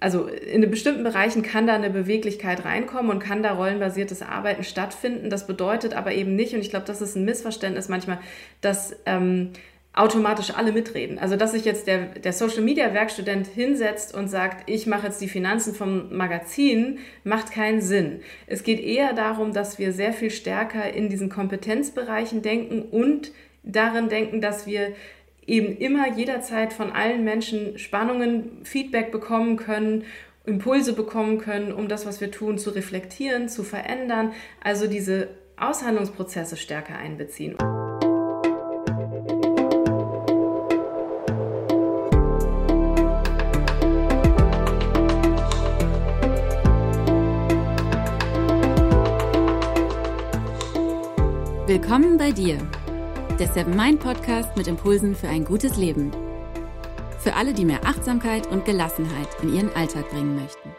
Also in bestimmten Bereichen kann da eine Beweglichkeit reinkommen und kann da rollenbasiertes Arbeiten stattfinden. Das bedeutet aber eben nicht, und ich glaube, das ist ein Missverständnis manchmal, dass ähm, automatisch alle mitreden. Also dass sich jetzt der, der Social Media Werkstudent hinsetzt und sagt, ich mache jetzt die Finanzen vom Magazin, macht keinen Sinn. Es geht eher darum, dass wir sehr viel stärker in diesen Kompetenzbereichen denken und darin denken, dass wir eben immer jederzeit von allen Menschen Spannungen, Feedback bekommen können, Impulse bekommen können, um das, was wir tun, zu reflektieren, zu verändern, also diese Aushandlungsprozesse stärker einbeziehen. Willkommen bei dir der Seven Mind Podcast mit Impulsen für ein gutes Leben. Für alle, die mehr Achtsamkeit und Gelassenheit in ihren Alltag bringen möchten.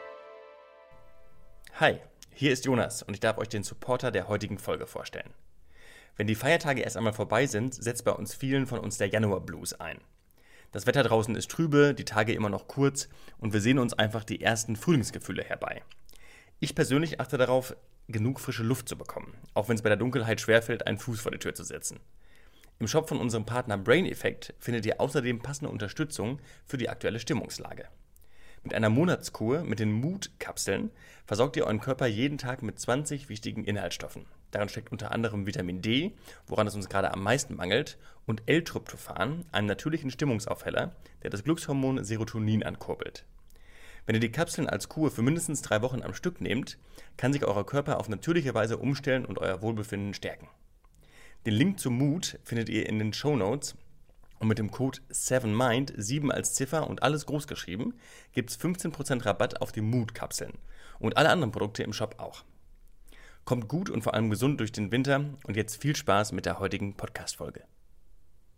Hi, hier ist Jonas und ich darf euch den Supporter der heutigen Folge vorstellen. Wenn die Feiertage erst einmal vorbei sind, setzt bei uns vielen von uns der Januar Blues ein. Das Wetter draußen ist trübe, die Tage immer noch kurz und wir sehen uns einfach die ersten Frühlingsgefühle herbei. Ich persönlich achte darauf, genug frische Luft zu bekommen, auch wenn es bei der Dunkelheit schwerfällt, einen Fuß vor die Tür zu setzen. Im Shop von unserem Partner Brain Effect findet ihr außerdem passende Unterstützung für die aktuelle Stimmungslage. Mit einer Monatskur mit den Mood-Kapseln versorgt ihr euren Körper jeden Tag mit 20 wichtigen Inhaltsstoffen. Darin steckt unter anderem Vitamin D, woran es uns gerade am meisten mangelt, und L-Tryptophan, einem natürlichen Stimmungsaufheller, der das Glückshormon Serotonin ankurbelt. Wenn ihr die Kapseln als Kur für mindestens drei Wochen am Stück nehmt, kann sich euer Körper auf natürliche Weise umstellen und euer Wohlbefinden stärken. Den Link zum Mood findet ihr in den Show Notes. Und mit dem Code 7MIND, 7 als Ziffer und alles groß geschrieben, gibt es 15% Rabatt auf die Mood-Kapseln. Und alle anderen Produkte im Shop auch. Kommt gut und vor allem gesund durch den Winter und jetzt viel Spaß mit der heutigen Podcast-Folge.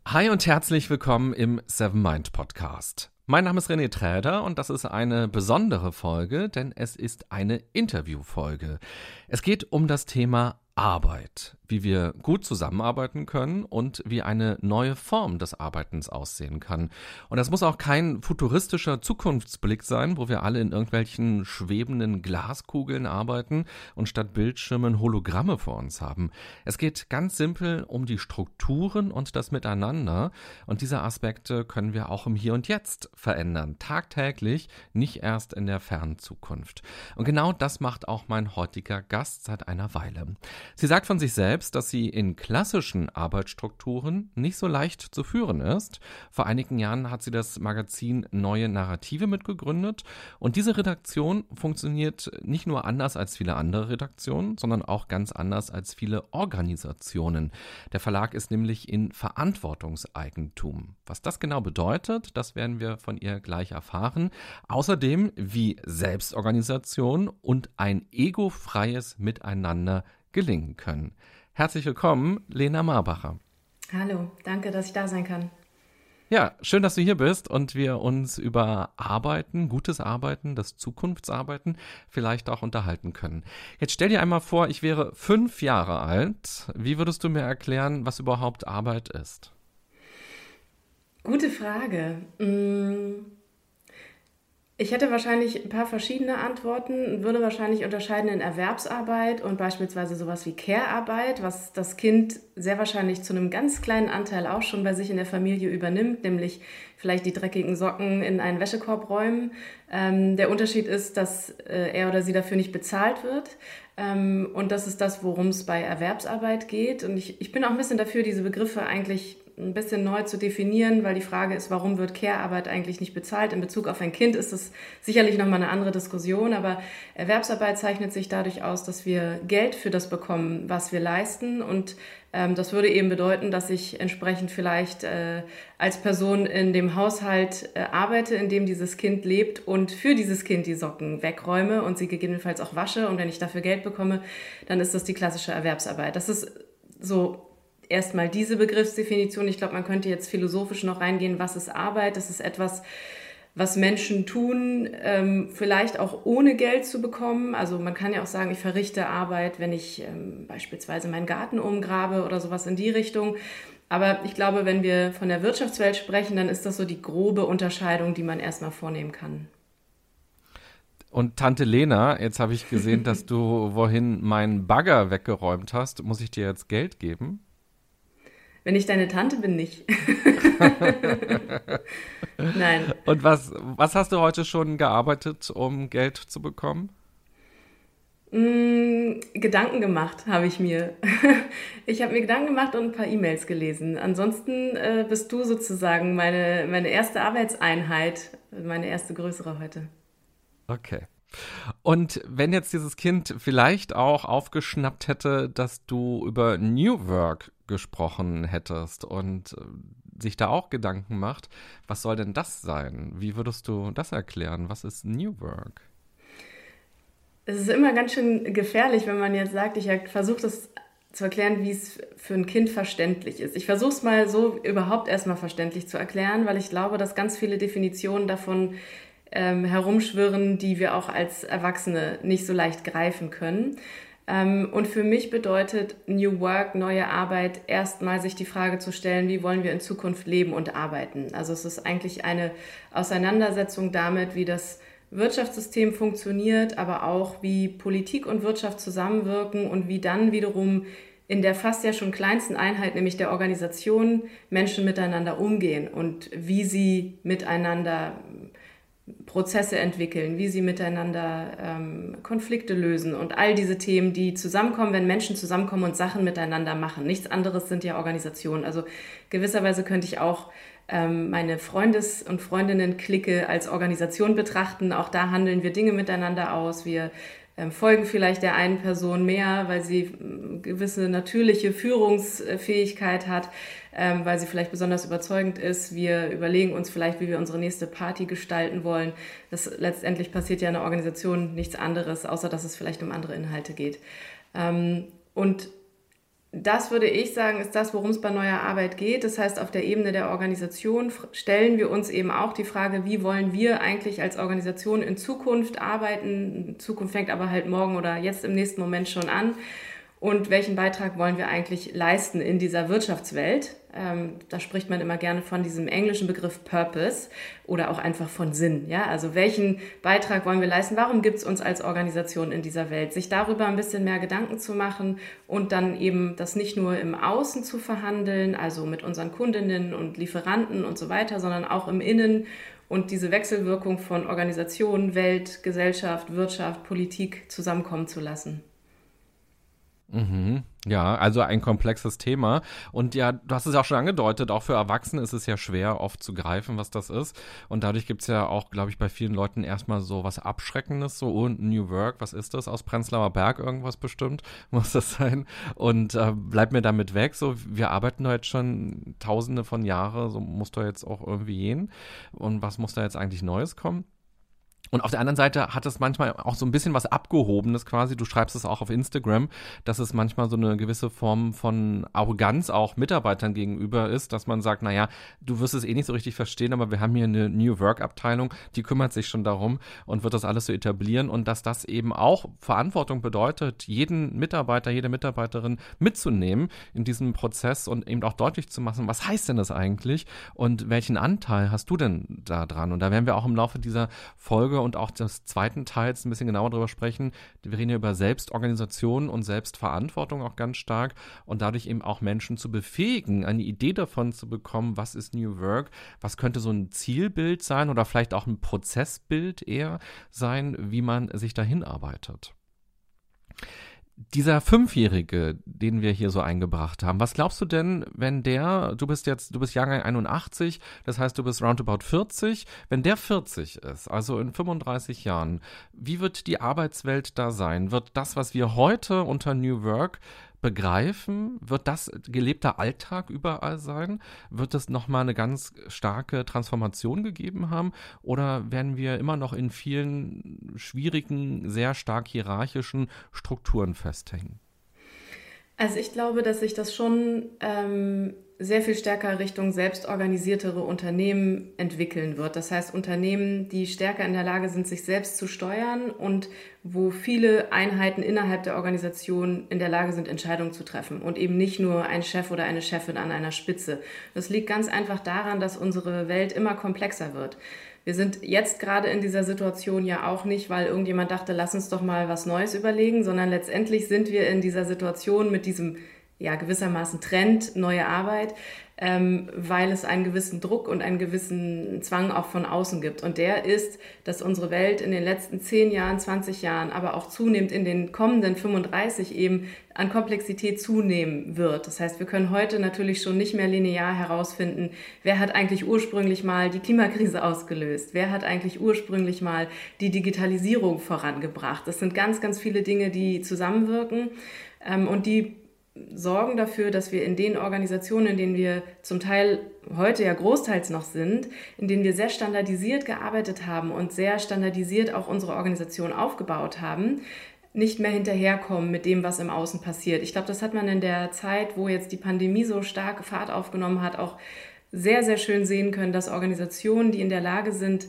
Hi und herzlich willkommen im Seven Mind Podcast. Mein Name ist René Träder und das ist eine besondere Folge, denn es ist eine Interviewfolge. Es geht um das Thema Arbeit, wie wir gut zusammenarbeiten können und wie eine neue Form des Arbeitens aussehen kann. Und das muss auch kein futuristischer Zukunftsblick sein, wo wir alle in irgendwelchen schwebenden Glaskugeln arbeiten und statt Bildschirmen Hologramme vor uns haben. Es geht ganz simpel um die Strukturen und das Miteinander und diese Aspekte können wir auch im Hier und Jetzt verändern, tagtäglich, nicht erst in der fernen Zukunft. Und genau das macht auch mein heutiger Gast seit einer Weile. Sie sagt von sich selbst, dass sie in klassischen Arbeitsstrukturen nicht so leicht zu führen ist. Vor einigen Jahren hat sie das Magazin Neue Narrative mitgegründet und diese Redaktion funktioniert nicht nur anders als viele andere Redaktionen, sondern auch ganz anders als viele Organisationen. Der Verlag ist nämlich in Verantwortungseigentum. Was das genau bedeutet, das werden wir von ihr gleich erfahren. Außerdem, wie Selbstorganisation und ein egofreies Miteinander gelingen können. Herzlich willkommen, Lena Marbacher. Hallo, danke, dass ich da sein kann. Ja, schön, dass du hier bist und wir uns über Arbeiten, gutes Arbeiten, das Zukunftsarbeiten vielleicht auch unterhalten können. Jetzt stell dir einmal vor, ich wäre fünf Jahre alt. Wie würdest du mir erklären, was überhaupt Arbeit ist? Gute Frage. Hm. Ich hätte wahrscheinlich ein paar verschiedene Antworten, würde wahrscheinlich unterscheiden in Erwerbsarbeit und beispielsweise sowas wie Care-Arbeit, was das Kind sehr wahrscheinlich zu einem ganz kleinen Anteil auch schon bei sich in der Familie übernimmt, nämlich vielleicht die dreckigen Socken in einen Wäschekorb räumen. Ähm, der Unterschied ist, dass äh, er oder sie dafür nicht bezahlt wird. Ähm, und das ist das, worum es bei Erwerbsarbeit geht. Und ich, ich bin auch ein bisschen dafür, diese Begriffe eigentlich ein bisschen neu zu definieren, weil die Frage ist, warum wird Care-Arbeit eigentlich nicht bezahlt? In Bezug auf ein Kind ist das sicherlich nochmal eine andere Diskussion, aber Erwerbsarbeit zeichnet sich dadurch aus, dass wir Geld für das bekommen, was wir leisten und ähm, das würde eben bedeuten, dass ich entsprechend vielleicht äh, als Person in dem Haushalt äh, arbeite, in dem dieses Kind lebt und für dieses Kind die Socken wegräume und sie gegebenenfalls auch wasche. Und wenn ich dafür Geld bekomme, dann ist das die klassische Erwerbsarbeit. Das ist so erstmal diese Begriffsdefinition. Ich glaube, man könnte jetzt philosophisch noch reingehen, was ist Arbeit? Das ist etwas, was Menschen tun, ähm, vielleicht auch ohne Geld zu bekommen. Also man kann ja auch sagen, ich verrichte Arbeit, wenn ich ähm, beispielsweise meinen Garten umgrabe oder sowas in die Richtung. Aber ich glaube, wenn wir von der Wirtschaftswelt sprechen, dann ist das so die grobe Unterscheidung, die man erstmal vornehmen kann. Und Tante Lena, jetzt habe ich gesehen, dass du wohin meinen Bagger weggeräumt hast. Muss ich dir jetzt Geld geben? Wenn ich deine Tante bin, nicht. Nein. Und was, was hast du heute schon gearbeitet, um Geld zu bekommen? Mm, Gedanken gemacht habe ich mir. ich habe mir Gedanken gemacht und ein paar E-Mails gelesen. Ansonsten äh, bist du sozusagen meine, meine erste Arbeitseinheit, meine erste größere heute. Okay. Und wenn jetzt dieses Kind vielleicht auch aufgeschnappt hätte, dass du über New Work gesprochen hättest und äh, sich da auch Gedanken macht, was soll denn das sein? Wie würdest du das erklären? Was ist New Work? Es ist immer ganz schön gefährlich, wenn man jetzt sagt, ich versuche das zu erklären, wie es für ein Kind verständlich ist. Ich versuche es mal so überhaupt erstmal verständlich zu erklären, weil ich glaube, dass ganz viele Definitionen davon ähm, herumschwirren, die wir auch als Erwachsene nicht so leicht greifen können. Ähm, und für mich bedeutet New Work, neue Arbeit, erstmal sich die Frage zu stellen, wie wollen wir in Zukunft leben und arbeiten. Also es ist eigentlich eine Auseinandersetzung damit, wie das Wirtschaftssystem funktioniert, aber auch wie Politik und Wirtschaft zusammenwirken und wie dann wiederum in der fast ja schon kleinsten Einheit, nämlich der Organisation, Menschen miteinander umgehen und wie sie miteinander Prozesse entwickeln, wie sie miteinander ähm, Konflikte lösen und all diese Themen, die zusammenkommen, wenn Menschen zusammenkommen und Sachen miteinander machen. Nichts anderes sind ja Organisationen. Also gewisserweise könnte ich auch ähm, meine Freundes- und Freundinnen-Clique als Organisation betrachten. Auch da handeln wir Dinge miteinander aus. Wir folgen vielleicht der einen Person mehr, weil sie ähm, gewisse natürliche Führungsfähigkeit hat, ähm, weil sie vielleicht besonders überzeugend ist. Wir überlegen uns vielleicht, wie wir unsere nächste Party gestalten wollen. Das letztendlich passiert ja in der Organisation nichts anderes, außer dass es vielleicht um andere Inhalte geht. und das würde ich sagen, ist das, worum es bei neuer Arbeit geht. Das heißt, auf der Ebene der Organisation stellen wir uns eben auch die Frage, wie wollen wir eigentlich als Organisation in Zukunft arbeiten. Zukunft fängt aber halt morgen oder jetzt im nächsten Moment schon an und welchen Beitrag wollen wir eigentlich leisten in dieser Wirtschaftswelt. Ähm, da spricht man immer gerne von diesem englischen Begriff Purpose oder auch einfach von Sinn. Ja? Also welchen Beitrag wollen wir leisten? Warum gibt es uns als Organisation in dieser Welt? Sich darüber ein bisschen mehr Gedanken zu machen und dann eben das nicht nur im Außen zu verhandeln, also mit unseren Kundinnen und Lieferanten und so weiter, sondern auch im Innen und diese Wechselwirkung von Organisation, Welt, Gesellschaft, Wirtschaft, Politik zusammenkommen zu lassen. Mhm. Ja, also ein komplexes Thema. Und ja, du hast es ja auch schon angedeutet, auch für Erwachsene ist es ja schwer, oft zu greifen, was das ist. Und dadurch gibt es ja auch, glaube ich, bei vielen Leuten erstmal so was Abschreckendes, so oh, New Work, was ist das? Aus Prenzlauer Berg irgendwas bestimmt, muss das sein. Und äh, bleib mir damit weg. So, wir arbeiten da jetzt schon tausende von Jahren, so muss da jetzt auch irgendwie gehen. Und was muss da jetzt eigentlich Neues kommen? Und auf der anderen Seite hat es manchmal auch so ein bisschen was Abgehobenes quasi. Du schreibst es auch auf Instagram, dass es manchmal so eine gewisse Form von Arroganz auch Mitarbeitern gegenüber ist, dass man sagt, naja, du wirst es eh nicht so richtig verstehen, aber wir haben hier eine New Work Abteilung, die kümmert sich schon darum und wird das alles so etablieren und dass das eben auch Verantwortung bedeutet, jeden Mitarbeiter, jede Mitarbeiterin mitzunehmen in diesem Prozess und eben auch deutlich zu machen, was heißt denn das eigentlich und welchen Anteil hast du denn da dran? Und da werden wir auch im Laufe dieser Folge und auch des zweiten Teils ein bisschen genauer darüber sprechen. Wir reden ja über Selbstorganisation und Selbstverantwortung auch ganz stark und dadurch eben auch Menschen zu befähigen, eine Idee davon zu bekommen, was ist New Work, was könnte so ein Zielbild sein oder vielleicht auch ein Prozessbild eher sein, wie man sich dahin arbeitet dieser Fünfjährige, den wir hier so eingebracht haben, was glaubst du denn, wenn der, du bist jetzt, du bist Jahrgang 81, das heißt, du bist roundabout 40, wenn der 40 ist, also in 35 Jahren, wie wird die Arbeitswelt da sein? Wird das, was wir heute unter New Work begreifen? Wird das gelebter Alltag überall sein? Wird es nochmal eine ganz starke Transformation gegeben haben? Oder werden wir immer noch in vielen schwierigen, sehr stark hierarchischen Strukturen festhängen? Also ich glaube, dass sich das schon ähm, sehr viel stärker Richtung selbstorganisiertere Unternehmen entwickeln wird. Das heißt Unternehmen, die stärker in der Lage sind, sich selbst zu steuern und wo viele Einheiten innerhalb der Organisation in der Lage sind, Entscheidungen zu treffen und eben nicht nur ein Chef oder eine Chefin an einer Spitze. Das liegt ganz einfach daran, dass unsere Welt immer komplexer wird. Wir sind jetzt gerade in dieser Situation ja auch nicht, weil irgendjemand dachte, lass uns doch mal was Neues überlegen, sondern letztendlich sind wir in dieser Situation mit diesem ja gewissermaßen Trend neue Arbeit, ähm, weil es einen gewissen Druck und einen gewissen Zwang auch von außen gibt. Und der ist, dass unsere Welt in den letzten 10 Jahren, 20 Jahren, aber auch zunehmend in den kommenden 35 eben an Komplexität zunehmen wird. Das heißt, wir können heute natürlich schon nicht mehr linear herausfinden, wer hat eigentlich ursprünglich mal die Klimakrise ausgelöst, wer hat eigentlich ursprünglich mal die Digitalisierung vorangebracht. Das sind ganz, ganz viele Dinge, die zusammenwirken ähm, und die sorgen dafür, dass wir in den Organisationen, in denen wir zum Teil heute ja großteils noch sind, in denen wir sehr standardisiert gearbeitet haben und sehr standardisiert auch unsere Organisation aufgebaut haben, nicht mehr hinterherkommen mit dem, was im Außen passiert. Ich glaube, das hat man in der Zeit, wo jetzt die Pandemie so stark Fahrt aufgenommen hat, auch sehr, sehr schön sehen können, dass Organisationen, die in der Lage sind,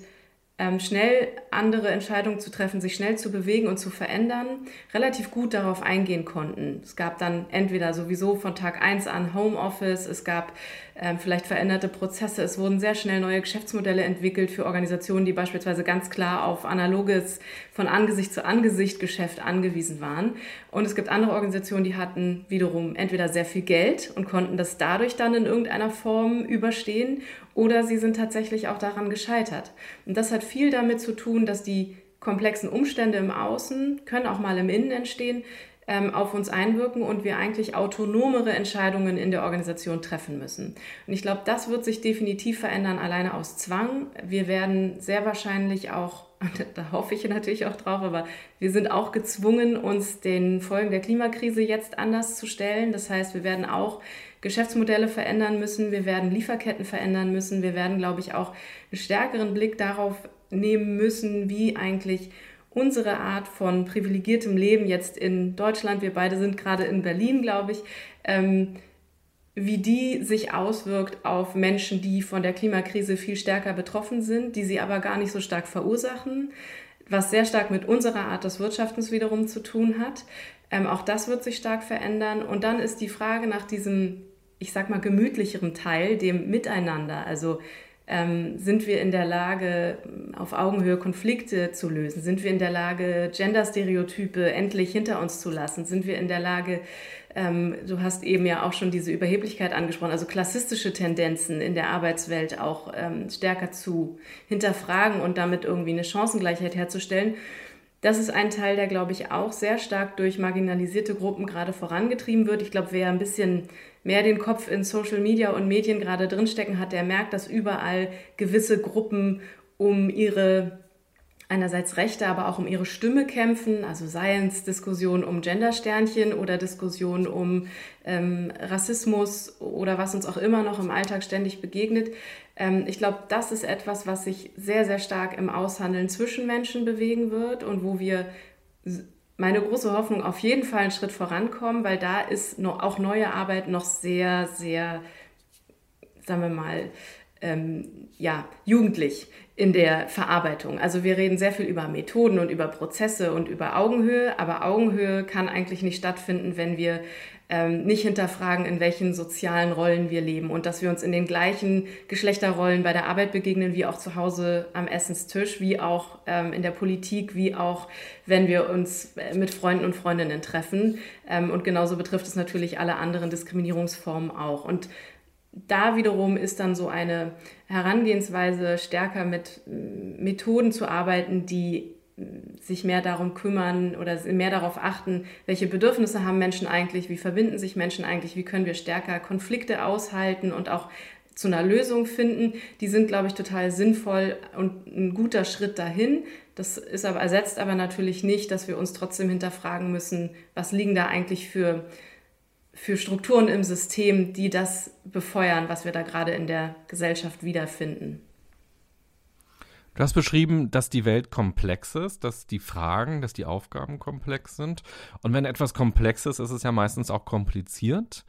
ähm, schnell andere Entscheidungen zu treffen, sich schnell zu bewegen und zu verändern, relativ gut darauf eingehen konnten. Es gab dann entweder sowieso von Tag 1 an Homeoffice, es gab ähm, vielleicht veränderte Prozesse, es wurden sehr schnell neue Geschäftsmodelle entwickelt für Organisationen, die beispielsweise ganz klar auf analoges von Angesicht zu Angesicht Geschäft angewiesen waren. Und es gibt andere Organisationen, die hatten wiederum entweder sehr viel Geld und konnten das dadurch dann in irgendeiner Form überstehen oder sie sind tatsächlich auch daran gescheitert. Und das hat viel damit zu tun, dass die komplexen Umstände im Außen, können auch mal im Innen entstehen, ähm, auf uns einwirken und wir eigentlich autonomere Entscheidungen in der Organisation treffen müssen. Und ich glaube, das wird sich definitiv verändern, alleine aus Zwang. Wir werden sehr wahrscheinlich auch, da hoffe ich natürlich auch drauf, aber wir sind auch gezwungen, uns den Folgen der Klimakrise jetzt anders zu stellen. Das heißt, wir werden auch Geschäftsmodelle verändern müssen, wir werden Lieferketten verändern müssen, wir werden, glaube ich, auch einen stärkeren Blick darauf nehmen müssen, wie eigentlich unsere Art von privilegiertem Leben jetzt in Deutschland, wir beide sind gerade in Berlin, glaube ich, ähm, wie die sich auswirkt auf Menschen, die von der Klimakrise viel stärker betroffen sind, die sie aber gar nicht so stark verursachen, was sehr stark mit unserer Art des Wirtschaftens wiederum zu tun hat. Ähm, auch das wird sich stark verändern. Und dann ist die Frage nach diesem ich sag mal, gemütlicheren Teil, dem Miteinander. Also ähm, sind wir in der Lage, auf Augenhöhe Konflikte zu lösen? Sind wir in der Lage, Genderstereotype endlich hinter uns zu lassen? Sind wir in der Lage, ähm, du hast eben ja auch schon diese Überheblichkeit angesprochen, also klassistische Tendenzen in der Arbeitswelt auch ähm, stärker zu hinterfragen und damit irgendwie eine Chancengleichheit herzustellen? Das ist ein Teil, der, glaube ich, auch sehr stark durch marginalisierte Gruppen gerade vorangetrieben wird. Ich glaube, wer ein bisschen mehr den Kopf in Social Media und Medien gerade drinstecken hat, der merkt, dass überall gewisse Gruppen um ihre einerseits Rechte, aber auch um ihre Stimme kämpfen, also seien es Diskussionen um Gendersternchen oder Diskussionen um ähm, Rassismus oder was uns auch immer noch im Alltag ständig begegnet. Ähm, ich glaube, das ist etwas, was sich sehr, sehr stark im Aushandeln zwischen Menschen bewegen wird und wo wir meine große Hoffnung auf jeden Fall einen Schritt vorankommen, weil da ist auch neue Arbeit noch sehr, sehr, sagen wir mal, ähm, ja, jugendlich in der Verarbeitung. Also wir reden sehr viel über Methoden und über Prozesse und über Augenhöhe, aber Augenhöhe kann eigentlich nicht stattfinden, wenn wir ähm, nicht hinterfragen, in welchen sozialen Rollen wir leben und dass wir uns in den gleichen Geschlechterrollen bei der Arbeit begegnen, wie auch zu Hause am Essenstisch, wie auch ähm, in der Politik, wie auch wenn wir uns äh, mit Freunden und Freundinnen treffen. Ähm, und genauso betrifft es natürlich alle anderen Diskriminierungsformen auch. Und da wiederum ist dann so eine Herangehensweise stärker mit Methoden zu arbeiten, die sich mehr darum kümmern oder mehr darauf achten, welche Bedürfnisse haben Menschen eigentlich, wie verbinden sich Menschen eigentlich, wie können wir stärker Konflikte aushalten und auch zu einer Lösung finden, die sind, glaube ich, total sinnvoll und ein guter Schritt dahin. Das ist aber, ersetzt aber natürlich nicht, dass wir uns trotzdem hinterfragen müssen, was liegen da eigentlich für für Strukturen im System, die das befeuern, was wir da gerade in der Gesellschaft wiederfinden. Du hast beschrieben, dass die Welt komplex ist, dass die Fragen, dass die Aufgaben komplex sind. Und wenn etwas komplex ist, ist es ja meistens auch kompliziert.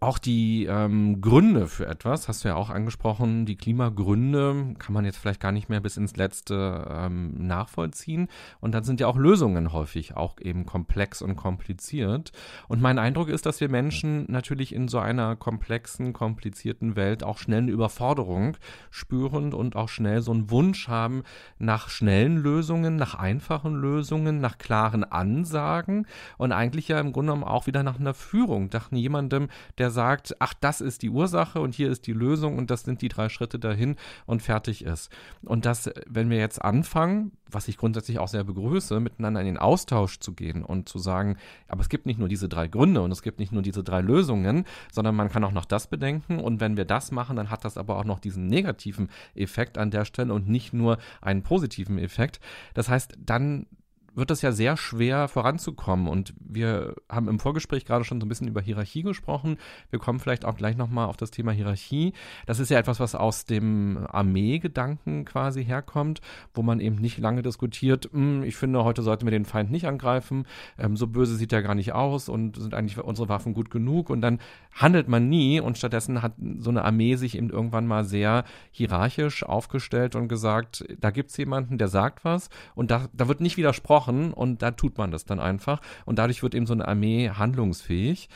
Auch die ähm, Gründe für etwas, hast du ja auch angesprochen, die Klimagründe kann man jetzt vielleicht gar nicht mehr bis ins Letzte ähm, nachvollziehen. Und dann sind ja auch Lösungen häufig auch eben komplex und kompliziert. Und mein Eindruck ist, dass wir Menschen natürlich in so einer komplexen, komplizierten Welt auch schnell eine Überforderung spüren und auch schnell so einen Wunsch haben nach schnellen Lösungen, nach einfachen Lösungen, nach klaren Ansagen und eigentlich ja im Grunde genommen auch wieder nach einer Führung, nach jemandem, der sagt, ach, das ist die Ursache und hier ist die Lösung und das sind die drei Schritte dahin und fertig ist. Und das, wenn wir jetzt anfangen, was ich grundsätzlich auch sehr begrüße, miteinander in den Austausch zu gehen und zu sagen, aber es gibt nicht nur diese drei Gründe und es gibt nicht nur diese drei Lösungen, sondern man kann auch noch das bedenken und wenn wir das machen, dann hat das aber auch noch diesen negativen Effekt an der Stelle und nicht nur einen positiven Effekt. Das heißt, dann wird es ja sehr schwer voranzukommen. Und wir haben im Vorgespräch gerade schon so ein bisschen über Hierarchie gesprochen. Wir kommen vielleicht auch gleich nochmal auf das Thema Hierarchie. Das ist ja etwas, was aus dem Armeegedanken quasi herkommt, wo man eben nicht lange diskutiert, hm, ich finde, heute sollten wir den Feind nicht angreifen, ähm, so böse sieht er gar nicht aus und sind eigentlich unsere Waffen gut genug. Und dann handelt man nie und stattdessen hat so eine Armee sich eben irgendwann mal sehr hierarchisch aufgestellt und gesagt, da gibt es jemanden, der sagt was und da, da wird nicht widersprochen machen und da tut man das dann einfach und dadurch wird eben so eine Armee handlungsfähig.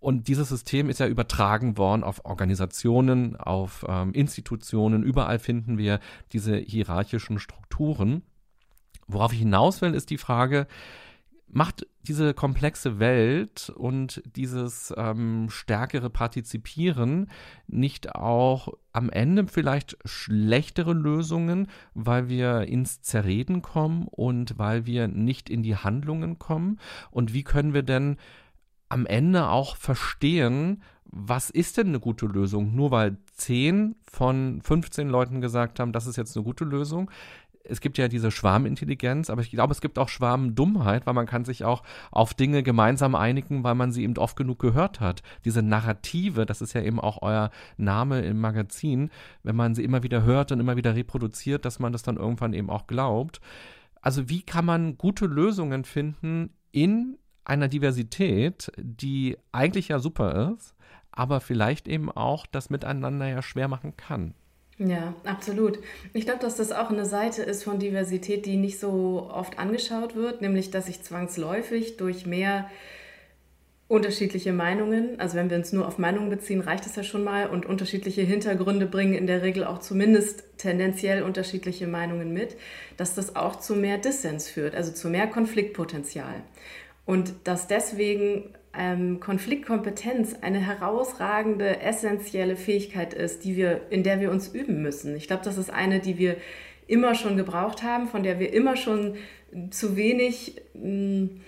Und dieses System ist ja übertragen worden auf Organisationen, auf ähm, Institutionen. Überall finden wir diese hierarchischen Strukturen. Worauf ich hinaus will, ist die Frage, macht diese komplexe Welt und dieses ähm, stärkere Partizipieren nicht auch am Ende vielleicht schlechtere Lösungen, weil wir ins Zerreden kommen und weil wir nicht in die Handlungen kommen? Und wie können wir denn am Ende auch verstehen, was ist denn eine gute Lösung? Nur weil 10 von 15 Leuten gesagt haben, das ist jetzt eine gute Lösung, es gibt ja diese Schwarmintelligenz, aber ich glaube, es gibt auch Schwarmdummheit, weil man kann sich auch auf Dinge gemeinsam einigen, weil man sie eben oft genug gehört hat. Diese Narrative, das ist ja eben auch euer Name im Magazin, wenn man sie immer wieder hört und immer wieder reproduziert, dass man das dann irgendwann eben auch glaubt. Also wie kann man gute Lösungen finden in einer Diversität, die eigentlich ja super ist, aber vielleicht eben auch das Miteinander ja schwer machen kann? Ja, absolut. Ich glaube, dass das auch eine Seite ist von Diversität, die nicht so oft angeschaut wird, nämlich dass sich zwangsläufig durch mehr unterschiedliche Meinungen, also wenn wir uns nur auf Meinungen beziehen, reicht es ja schon mal und unterschiedliche Hintergründe bringen in der Regel auch zumindest tendenziell unterschiedliche Meinungen mit, dass das auch zu mehr Dissens führt, also zu mehr Konfliktpotenzial. Und dass deswegen ähm, Konfliktkompetenz eine herausragende, essentielle Fähigkeit ist, die wir, in der wir uns üben müssen. Ich glaube, das ist eine, die wir immer schon gebraucht haben, von der wir immer schon zu wenig, hm,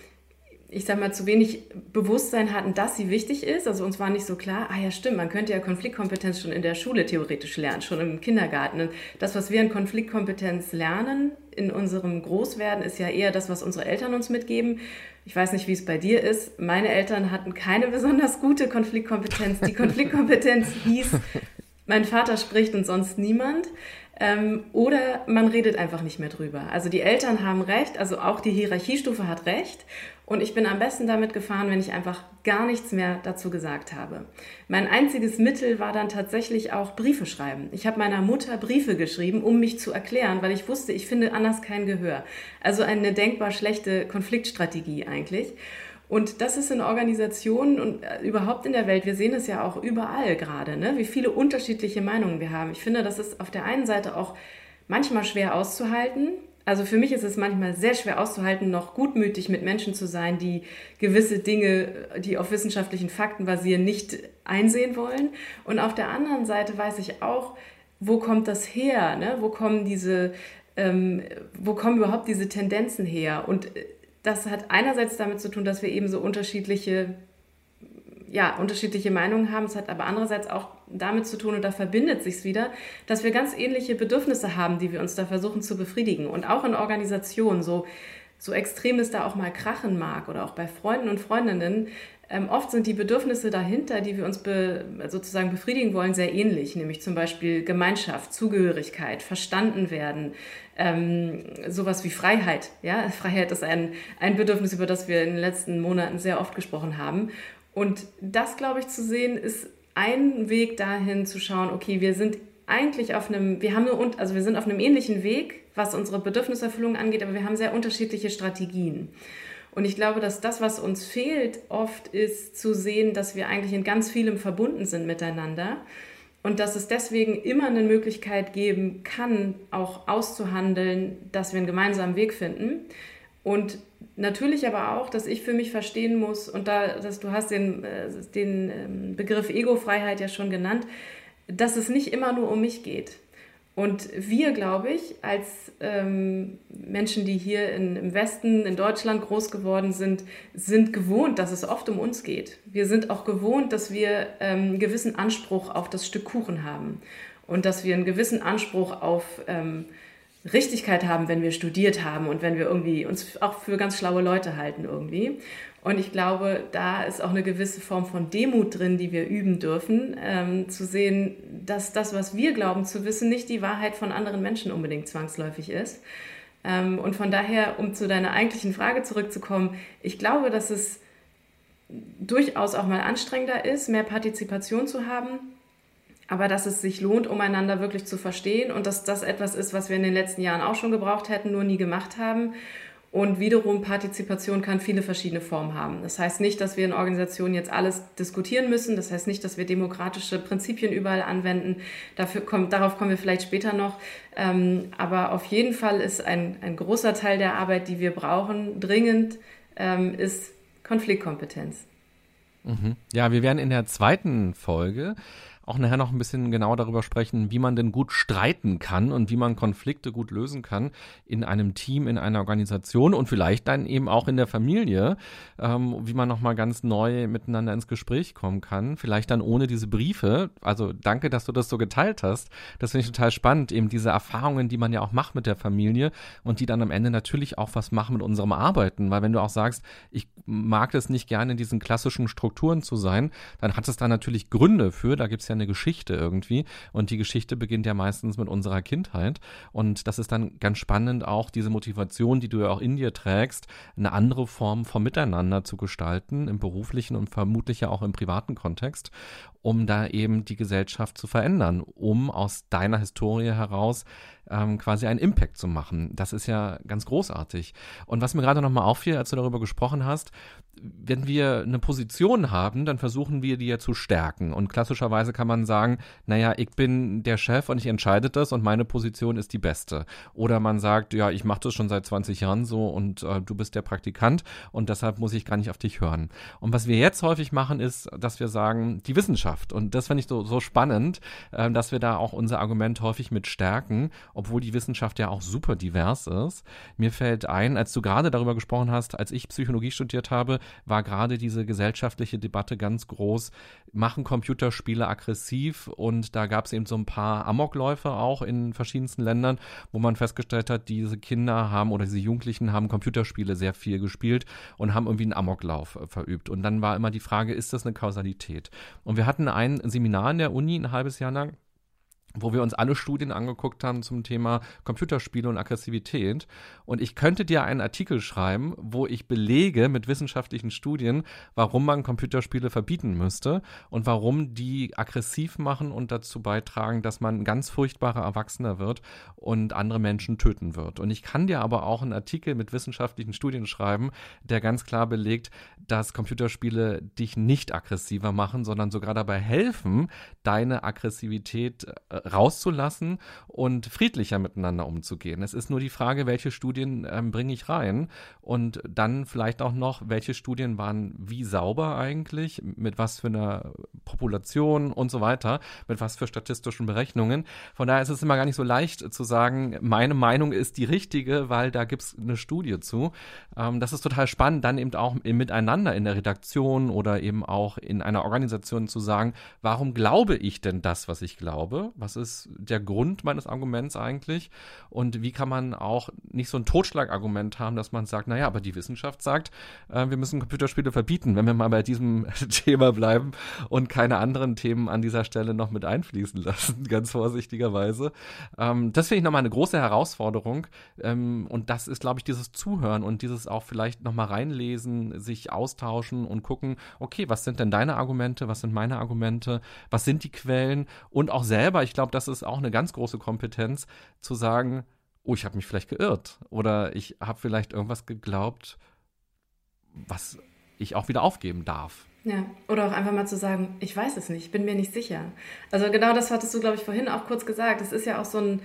ich sag mal, zu wenig Bewusstsein hatten, dass sie wichtig ist. Also uns war nicht so klar, ah ja, stimmt, man könnte ja Konfliktkompetenz schon in der Schule theoretisch lernen, schon im Kindergarten. Das, was wir in Konfliktkompetenz lernen in unserem Großwerden, ist ja eher das, was unsere Eltern uns mitgeben. Ich weiß nicht, wie es bei dir ist. Meine Eltern hatten keine besonders gute Konfliktkompetenz. Die Konfliktkompetenz hieß, mein Vater spricht und sonst niemand. Ähm, oder man redet einfach nicht mehr drüber. Also die Eltern haben recht, also auch die Hierarchiestufe hat recht. Und ich bin am besten damit gefahren, wenn ich einfach gar nichts mehr dazu gesagt habe. Mein einziges Mittel war dann tatsächlich auch Briefe schreiben. Ich habe meiner Mutter Briefe geschrieben, um mich zu erklären, weil ich wusste, ich finde anders kein Gehör. Also eine denkbar schlechte Konfliktstrategie eigentlich. Und das ist in Organisationen und äh, überhaupt in der Welt, wir sehen es ja auch überall gerade, ne? wie viele unterschiedliche Meinungen wir haben. Ich finde, das ist auf der einen Seite auch manchmal schwer auszuhalten, also für mich ist es manchmal sehr schwer auszuhalten, noch gutmütig mit Menschen zu sein, die gewisse Dinge, die auf wissenschaftlichen Fakten basieren, nicht einsehen wollen. Und auf der anderen Seite weiß ich auch, wo kommt das her? Ne? Wo kommen diese, ähm, wo kommen überhaupt diese Tendenzen her? Und das hat einerseits damit zu tun, dass wir eben so unterschiedliche ja, unterschiedliche Meinungen haben. Es hat aber andererseits auch damit zu tun, und da verbindet sich wieder, dass wir ganz ähnliche Bedürfnisse haben, die wir uns da versuchen zu befriedigen. Und auch in Organisationen, so, so extrem es da auch mal krachen mag oder auch bei Freunden und Freundinnen, ähm, oft sind die Bedürfnisse dahinter, die wir uns be, sozusagen befriedigen wollen, sehr ähnlich, nämlich zum Beispiel Gemeinschaft, Zugehörigkeit, verstanden werden, ähm, sowas wie Freiheit. Ja? Freiheit ist ein, ein Bedürfnis, über das wir in den letzten Monaten sehr oft gesprochen haben. Und das, glaube ich, zu sehen, ist ein Weg dahin zu schauen, okay, wir sind eigentlich auf einem, wir haben nur, also wir sind auf einem ähnlichen Weg, was unsere Bedürfniserfüllung angeht, aber wir haben sehr unterschiedliche Strategien. Und ich glaube, dass das, was uns fehlt, oft ist zu sehen, dass wir eigentlich in ganz vielem verbunden sind miteinander und dass es deswegen immer eine Möglichkeit geben kann, auch auszuhandeln, dass wir einen gemeinsamen Weg finden. Und natürlich aber auch, dass ich für mich verstehen muss, und da, dass du hast den, äh, den ähm, Begriff Ego-Freiheit ja schon genannt, dass es nicht immer nur um mich geht. Und wir, glaube ich, als ähm, Menschen, die hier in, im Westen, in Deutschland groß geworden sind, sind gewohnt, dass es oft um uns geht. Wir sind auch gewohnt, dass wir ähm, einen gewissen Anspruch auf das Stück Kuchen haben und dass wir einen gewissen Anspruch auf ähm, Richtigkeit haben, wenn wir studiert haben und wenn wir irgendwie uns auch für ganz schlaue Leute halten irgendwie. Und ich glaube, da ist auch eine gewisse Form von Demut drin, die wir üben dürfen, ähm, zu sehen, dass das, was wir glauben zu wissen, nicht die Wahrheit von anderen Menschen unbedingt zwangsläufig ist. Ähm, und von daher, um zu deiner eigentlichen Frage zurückzukommen, ich glaube, dass es durchaus auch mal anstrengender ist, mehr Partizipation zu haben, aber dass es sich lohnt, um einander wirklich zu verstehen und dass das etwas ist, was wir in den letzten Jahren auch schon gebraucht hätten, nur nie gemacht haben. Und wiederum, Partizipation kann viele verschiedene Formen haben. Das heißt nicht, dass wir in Organisationen jetzt alles diskutieren müssen. Das heißt nicht, dass wir demokratische Prinzipien überall anwenden. Dafür kommt, darauf kommen wir vielleicht später noch. Ähm, aber auf jeden Fall ist ein, ein großer Teil der Arbeit, die wir brauchen, dringend, ähm, ist Konfliktkompetenz. Mhm. Ja, wir werden in der zweiten Folge auch nachher noch ein bisschen genauer darüber sprechen, wie man denn gut streiten kann und wie man Konflikte gut lösen kann in einem Team, in einer Organisation und vielleicht dann eben auch in der Familie, ähm, wie man nochmal ganz neu miteinander ins Gespräch kommen kann. Vielleicht dann ohne diese Briefe. Also danke, dass du das so geteilt hast. Das finde ich total spannend, eben diese Erfahrungen, die man ja auch macht mit der Familie und die dann am Ende natürlich auch was machen mit unserem Arbeiten. Weil wenn du auch sagst, ich mag es nicht gerne in diesen klassischen Strukturen zu sein, dann hat es da natürlich Gründe für. Da gibt es ja eine Geschichte irgendwie. Und die Geschichte beginnt ja meistens mit unserer Kindheit. Und das ist dann ganz spannend, auch diese Motivation, die du ja auch in dir trägst, eine andere Form vom Miteinander zu gestalten, im beruflichen und vermutlich ja auch im privaten Kontext, um da eben die Gesellschaft zu verändern, um aus deiner Historie heraus ähm, quasi einen Impact zu machen. Das ist ja ganz großartig. Und was mir gerade nochmal auffiel, als du darüber gesprochen hast, wenn wir eine Position haben, dann versuchen wir die ja zu stärken. Und klassischerweise kann man sagen, naja, ich bin der Chef und ich entscheide das und meine Position ist die beste. Oder man sagt, ja, ich mache das schon seit 20 Jahren so und äh, du bist der Praktikant und deshalb muss ich gar nicht auf dich hören. Und was wir jetzt häufig machen, ist, dass wir sagen, die Wissenschaft. Und das finde ich so, so spannend, äh, dass wir da auch unser Argument häufig mit stärken, obwohl die Wissenschaft ja auch super divers ist. Mir fällt ein, als du gerade darüber gesprochen hast, als ich Psychologie studiert habe, war gerade diese gesellschaftliche Debatte ganz groß. Machen Computerspiele aggressiv? Und da gab es eben so ein paar Amokläufe auch in verschiedensten Ländern, wo man festgestellt hat, diese Kinder haben oder diese Jugendlichen haben Computerspiele sehr viel gespielt und haben irgendwie einen Amoklauf äh, verübt. Und dann war immer die Frage, ist das eine Kausalität? Und wir hatten ein Seminar in der Uni ein halbes Jahr lang wo wir uns alle Studien angeguckt haben zum Thema Computerspiele und Aggressivität. Und ich könnte dir einen Artikel schreiben, wo ich belege mit wissenschaftlichen Studien, warum man Computerspiele verbieten müsste und warum die aggressiv machen und dazu beitragen, dass man ein ganz furchtbarer Erwachsener wird und andere Menschen töten wird. Und ich kann dir aber auch einen Artikel mit wissenschaftlichen Studien schreiben, der ganz klar belegt, dass Computerspiele dich nicht aggressiver machen, sondern sogar dabei helfen, deine Aggressivität äh, rauszulassen und friedlicher miteinander umzugehen. Es ist nur die Frage, welche Studien ähm, bringe ich rein und dann vielleicht auch noch, welche Studien waren wie sauber eigentlich, mit was für einer Population und so weiter, mit was für statistischen Berechnungen. Von daher ist es immer gar nicht so leicht zu sagen, meine Meinung ist die richtige, weil da gibt es eine Studie zu. Ähm, das ist total spannend, dann eben auch miteinander in der Redaktion oder eben auch in einer Organisation zu sagen, warum glaube ich denn das, was ich glaube? Was Das ist der Grund meines Arguments eigentlich. Und wie kann man auch nicht so ein Totschlagargument haben, dass man sagt, naja, aber die Wissenschaft sagt, äh, wir müssen Computerspiele verbieten, wenn wir mal bei diesem Thema bleiben und keine anderen Themen an dieser Stelle noch mit einfließen lassen, ganz vorsichtigerweise. Ähm, das finde ich nochmal eine große Herausforderung. Ähm, und das ist, glaube ich, dieses Zuhören und dieses auch vielleicht nochmal reinlesen, sich austauschen und gucken, okay, was sind denn deine Argumente, was sind meine Argumente, was sind die Quellen und auch selber, ich glaube, das ist auch eine ganz große Kompetenz, zu sagen, oh, ich habe mich vielleicht geirrt oder ich habe vielleicht irgendwas geglaubt, was ich auch wieder aufgeben darf. Ja, oder auch einfach mal zu sagen, ich weiß es nicht, bin mir nicht sicher. Also genau das hattest du, glaube ich, vorhin auch kurz gesagt. Es ist ja auch so ein,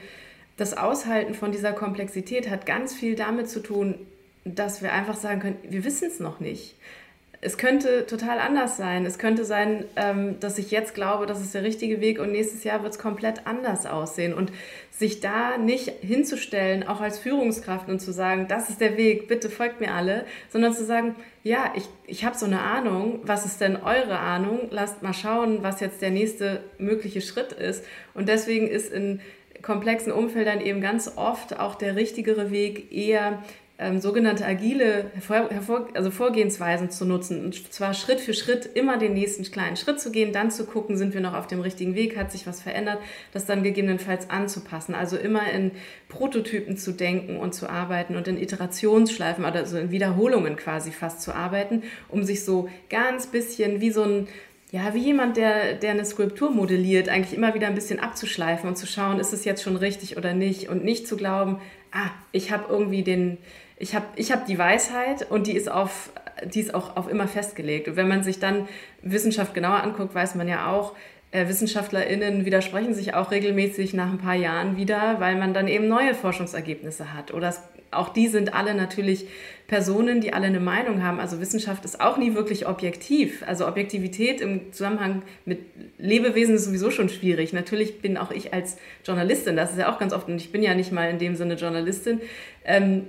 das Aushalten von dieser Komplexität hat ganz viel damit zu tun, dass wir einfach sagen können, wir wissen es noch nicht es könnte total anders sein. Es könnte sein, ähm, dass ich jetzt glaube, das ist der richtige Weg und nächstes Jahr wird es komplett anders aussehen. Und sich da nicht hinzustellen, auch als Führungskraft und zu sagen, das ist der Weg, bitte folgt mir alle, sondern zu sagen, ja, ich, ich habe so eine Ahnung, was ist denn eure Ahnung? Lasst mal schauen, was jetzt der nächste mögliche Schritt ist. Und deswegen ist in komplexen Umfeldern eben ganz oft auch der richtigere Weg eher ähm, sogenannte agile Hervor Hervor also Vorgehensweisen zu nutzen und zwar Schritt für Schritt immer den nächsten kleinen Schritt zu gehen, dann zu gucken, sind wir noch auf dem richtigen Weg, hat sich was verändert, das dann gegebenenfalls anzupassen. Also immer in Prototypen zu denken und zu arbeiten und in Iterationsschleifen, also in Wiederholungen quasi fast zu arbeiten, um sich so ganz bisschen wie so ein ja, wie jemand, der, der eine Skulptur modelliert, eigentlich immer wieder ein bisschen abzuschleifen und zu schauen, ist es jetzt schon richtig oder nicht und nicht zu glauben, ah, ich habe irgendwie den, ich habe ich hab die Weisheit und die ist, auf, die ist auch auf immer festgelegt. Und wenn man sich dann Wissenschaft genauer anguckt, weiß man ja auch, äh, WissenschaftlerInnen widersprechen sich auch regelmäßig nach ein paar Jahren wieder, weil man dann eben neue Forschungsergebnisse hat. Oder es, auch die sind alle natürlich Personen, die alle eine Meinung haben. Also Wissenschaft ist auch nie wirklich objektiv. Also Objektivität im Zusammenhang mit Lebewesen ist sowieso schon schwierig. Natürlich bin auch ich als Journalistin, das ist ja auch ganz oft, und ich bin ja nicht mal in dem Sinne Journalistin, ähm,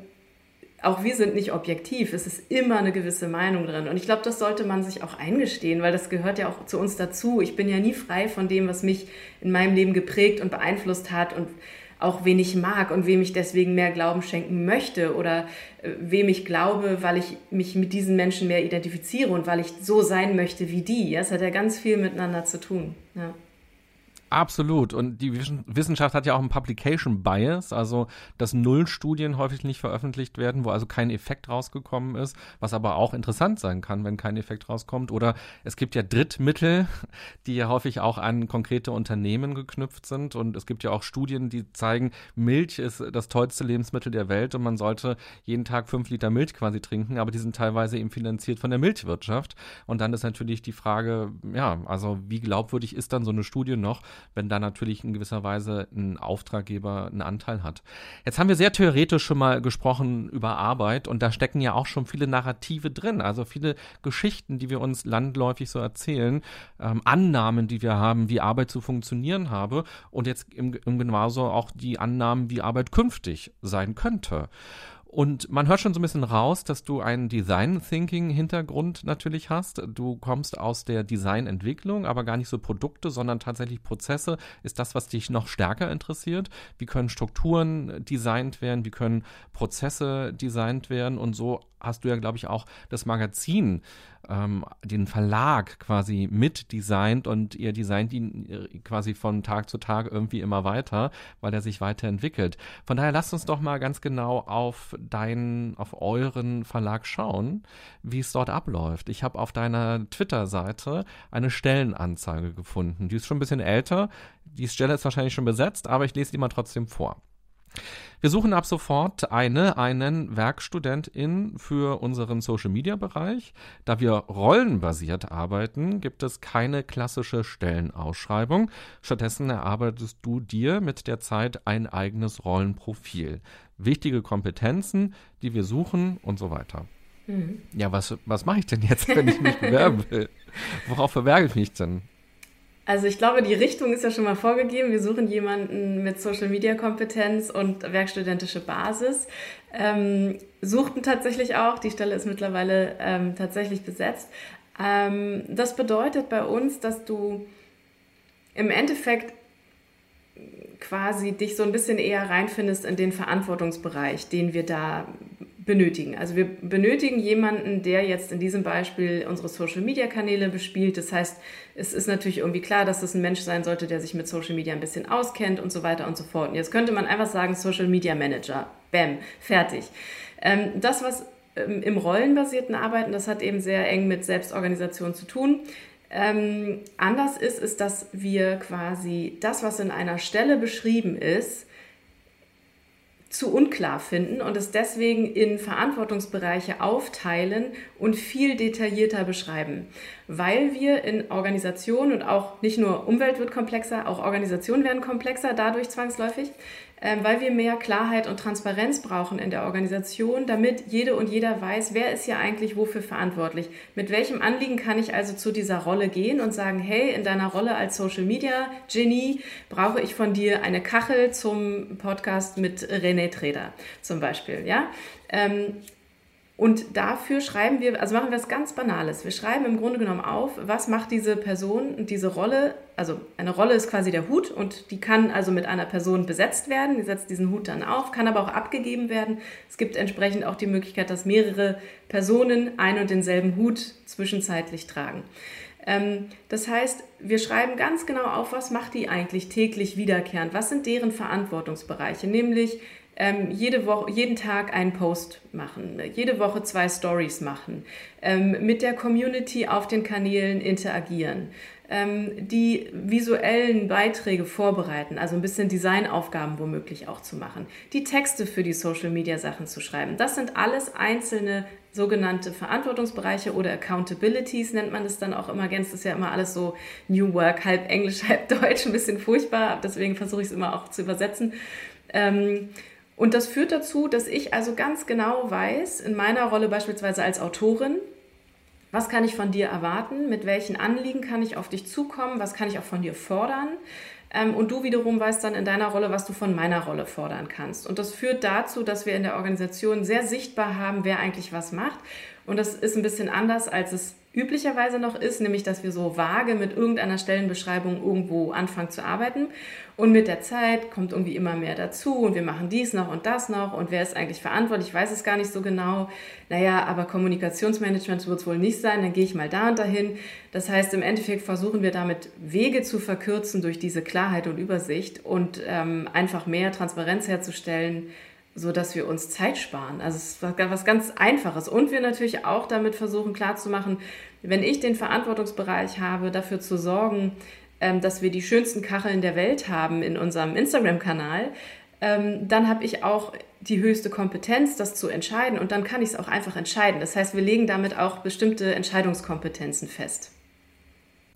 auch wir sind nicht objektiv. Es ist immer eine gewisse Meinung drin. Und ich glaube, das sollte man sich auch eingestehen, weil das gehört ja auch zu uns dazu. Ich bin ja nie frei von dem, was mich in meinem Leben geprägt und beeinflusst hat und auch wen ich mag und wem ich deswegen mehr Glauben schenken möchte oder äh, wem ich glaube, weil ich mich mit diesen Menschen mehr identifiziere und weil ich so sein möchte wie die. Ja, es hat ja ganz viel miteinander zu tun. Ja. Absolut. Und die Wissenschaft hat ja auch einen Publication Bias, also dass Nullstudien häufig nicht veröffentlicht werden, wo also kein Effekt rausgekommen ist, was aber auch interessant sein kann, wenn kein Effekt rauskommt. Oder es gibt ja Drittmittel, die ja häufig auch an konkrete Unternehmen geknüpft sind. Und es gibt ja auch Studien, die zeigen, Milch ist das tollste Lebensmittel der Welt und man sollte jeden Tag fünf Liter Milch quasi trinken, aber die sind teilweise eben finanziert von der Milchwirtschaft. Und dann ist natürlich die Frage, ja, also wie glaubwürdig ist dann so eine Studie noch? Wenn da natürlich in gewisser Weise ein Auftraggeber einen Anteil hat. Jetzt haben wir sehr theoretisch schon mal gesprochen über Arbeit und da stecken ja auch schon viele Narrative drin, also viele Geschichten, die wir uns landläufig so erzählen, ähm, Annahmen, die wir haben, wie Arbeit zu funktionieren habe und jetzt im, im genauso auch die Annahmen, wie Arbeit künftig sein könnte. Und man hört schon so ein bisschen raus, dass du einen Design Thinking Hintergrund natürlich hast. Du kommst aus der Designentwicklung, aber gar nicht so Produkte, sondern tatsächlich Prozesse. Ist das, was dich noch stärker interessiert? Wie können Strukturen designt werden? Wie können Prozesse designt werden? Und so hast du ja, glaube ich, auch das Magazin, ähm, den Verlag quasi mitdesignt und ihr designt ihn äh, quasi von Tag zu Tag irgendwie immer weiter, weil er sich weiterentwickelt. Von daher lasst uns doch mal ganz genau auf deinen, auf euren Verlag schauen, wie es dort abläuft. Ich habe auf deiner Twitter-Seite eine Stellenanzeige gefunden. Die ist schon ein bisschen älter. Die Stelle ist wahrscheinlich schon besetzt, aber ich lese die mal trotzdem vor. Wir suchen ab sofort eine, einen Werkstudentin für unseren Social Media Bereich. Da wir rollenbasiert arbeiten, gibt es keine klassische Stellenausschreibung. Stattdessen erarbeitest du dir mit der Zeit ein eigenes Rollenprofil. Wichtige Kompetenzen, die wir suchen und so weiter. Mhm. Ja, was, was mache ich denn jetzt, wenn ich mich bewerben will? Worauf verberge ich mich denn? Also ich glaube, die Richtung ist ja schon mal vorgegeben. Wir suchen jemanden mit Social-Media-Kompetenz und werkstudentische Basis. Ähm, suchten tatsächlich auch, die Stelle ist mittlerweile ähm, tatsächlich besetzt. Ähm, das bedeutet bei uns, dass du im Endeffekt quasi dich so ein bisschen eher reinfindest in den Verantwortungsbereich, den wir da benötigen. Also wir benötigen jemanden, der jetzt in diesem Beispiel unsere Social-Media-Kanäle bespielt. Das heißt, es ist natürlich irgendwie klar, dass das ein Mensch sein sollte, der sich mit Social Media ein bisschen auskennt und so weiter und so fort. Und jetzt könnte man einfach sagen, Social-Media Manager. Bäm, fertig. Ähm, das, was ähm, im rollenbasierten Arbeiten, das hat eben sehr eng mit Selbstorganisation zu tun. Ähm, anders ist, ist, dass wir quasi das, was in einer Stelle beschrieben ist, zu unklar finden und es deswegen in Verantwortungsbereiche aufteilen und viel detaillierter beschreiben. Weil wir in Organisationen und auch nicht nur Umwelt wird komplexer, auch Organisationen werden komplexer dadurch zwangsläufig, weil wir mehr Klarheit und Transparenz brauchen in der Organisation, damit jede und jeder weiß, wer ist hier eigentlich wofür verantwortlich. Mit welchem Anliegen kann ich also zu dieser Rolle gehen und sagen, hey, in deiner Rolle als Social Media Genie brauche ich von dir eine Kachel zum Podcast mit René Treder zum Beispiel. Ja? Und dafür schreiben wir, also machen wir was ganz Banales. Wir schreiben im Grunde genommen auf, was macht diese Person diese Rolle. Also eine Rolle ist quasi der Hut und die kann also mit einer Person besetzt werden. Die setzt diesen Hut dann auf, kann aber auch abgegeben werden. Es gibt entsprechend auch die Möglichkeit, dass mehrere Personen ein und denselben Hut zwischenzeitlich tragen. Ähm, das heißt, wir schreiben ganz genau auf, was macht die eigentlich täglich wiederkehrend? Was sind deren Verantwortungsbereiche? Nämlich ähm, jede Woche, jeden Tag einen Post machen, jede Woche zwei Stories machen, ähm, mit der Community auf den Kanälen interagieren, ähm, die visuellen Beiträge vorbereiten, also ein bisschen Designaufgaben womöglich auch zu machen, die Texte für die Social-Media-Sachen zu schreiben. Das sind alles einzelne sogenannte Verantwortungsbereiche oder Accountabilities nennt man es dann auch immer. Gänzt ist ja immer alles so New Work, halb Englisch, halb Deutsch, ein bisschen furchtbar. Deswegen versuche ich es immer auch zu übersetzen. Ähm, und das führt dazu, dass ich also ganz genau weiß, in meiner Rolle beispielsweise als Autorin, was kann ich von dir erwarten, mit welchen Anliegen kann ich auf dich zukommen, was kann ich auch von dir fordern. Ähm, und du wiederum weißt dann in deiner Rolle, was du von meiner Rolle fordern kannst. Und das führt dazu, dass wir in der Organisation sehr sichtbar haben, wer eigentlich was macht. Und das ist ein bisschen anders, als es üblicherweise noch ist, nämlich dass wir so vage mit irgendeiner Stellenbeschreibung irgendwo anfangen zu arbeiten. Und mit der Zeit kommt irgendwie immer mehr dazu und wir machen dies noch und das noch und wer ist eigentlich verantwortlich, ich weiß es gar nicht so genau. Naja, aber Kommunikationsmanagement wird es wohl nicht sein, dann gehe ich mal da und dahin. Das heißt, im Endeffekt versuchen wir damit Wege zu verkürzen durch diese Klarheit und Übersicht und ähm, einfach mehr Transparenz herzustellen, so dass wir uns Zeit sparen. Also es ist was ganz Einfaches. Und wir natürlich auch damit versuchen klarzumachen, wenn ich den Verantwortungsbereich habe, dafür zu sorgen, ähm, dass wir die schönsten Kacheln der Welt haben in unserem Instagram-Kanal, ähm, dann habe ich auch die höchste Kompetenz, das zu entscheiden und dann kann ich es auch einfach entscheiden. Das heißt, wir legen damit auch bestimmte Entscheidungskompetenzen fest.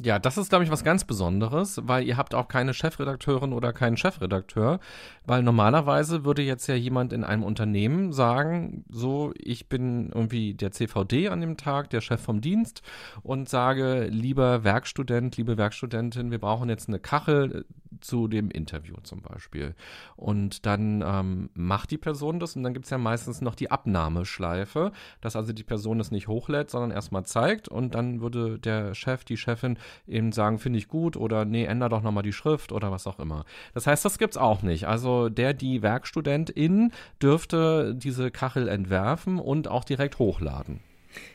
Ja, das ist, glaube ich, was ganz Besonderes, weil ihr habt auch keine Chefredakteurin oder keinen Chefredakteur, weil normalerweise würde jetzt ja jemand in einem Unternehmen sagen, so, ich bin irgendwie der CVD an dem Tag, der Chef vom Dienst und sage, lieber Werkstudent, liebe Werkstudentin, wir brauchen jetzt eine Kachel zu dem Interview zum Beispiel. Und dann ähm, macht die Person das und dann gibt es ja meistens noch die Abnahmeschleife, dass also die Person das nicht hochlädt, sondern erstmal zeigt und dann würde der Chef, die Chefin eben sagen, finde ich gut oder nee, änder doch nochmal die Schrift oder was auch immer. Das heißt, das gibt's auch nicht. Also der, die Werkstudentin dürfte diese Kachel entwerfen und auch direkt hochladen.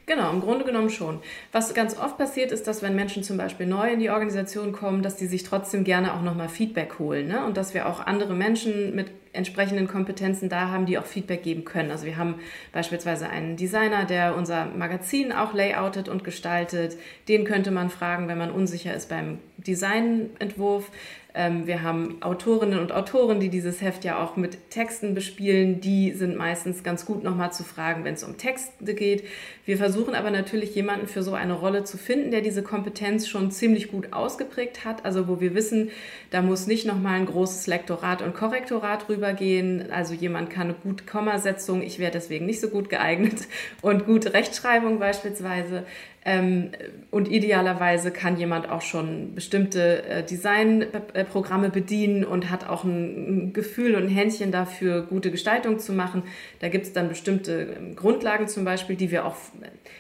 Genau, im Grunde genommen schon. Was ganz oft passiert, ist, dass wenn Menschen zum Beispiel neu in die Organisation kommen, dass die sich trotzdem gerne auch nochmal Feedback holen. Ne? Und dass wir auch andere Menschen mit entsprechenden Kompetenzen da haben, die auch Feedback geben können. Also wir haben beispielsweise einen Designer, der unser Magazin auch layoutet und gestaltet. Den könnte man fragen, wenn man unsicher ist beim Designentwurf. Ähm, wir haben Autorinnen und Autoren, die dieses Heft ja auch mit Texten bespielen. Die sind meistens ganz gut nochmal zu fragen, wenn es um Texte geht. Wir versuchen aber natürlich jemanden für so eine Rolle zu finden, der diese Kompetenz schon ziemlich gut ausgeprägt hat. Also wo wir wissen, da muss nicht nochmal ein großes Lektorat und Korrektorat rübergehen. Also jemand kann gut Kommasetzung, ich wäre deswegen nicht so gut geeignet und gute Rechtschreibung beispielsweise. Ähm, und idealerweise kann jemand auch schon bestimmte äh, Designprogramme bedienen und hat auch ein, Gefühl und ein Händchen dafür, gute Gestaltung zu machen. Da gibt es dann bestimmte ähm, Grundlagen zum Beispiel, die wir auch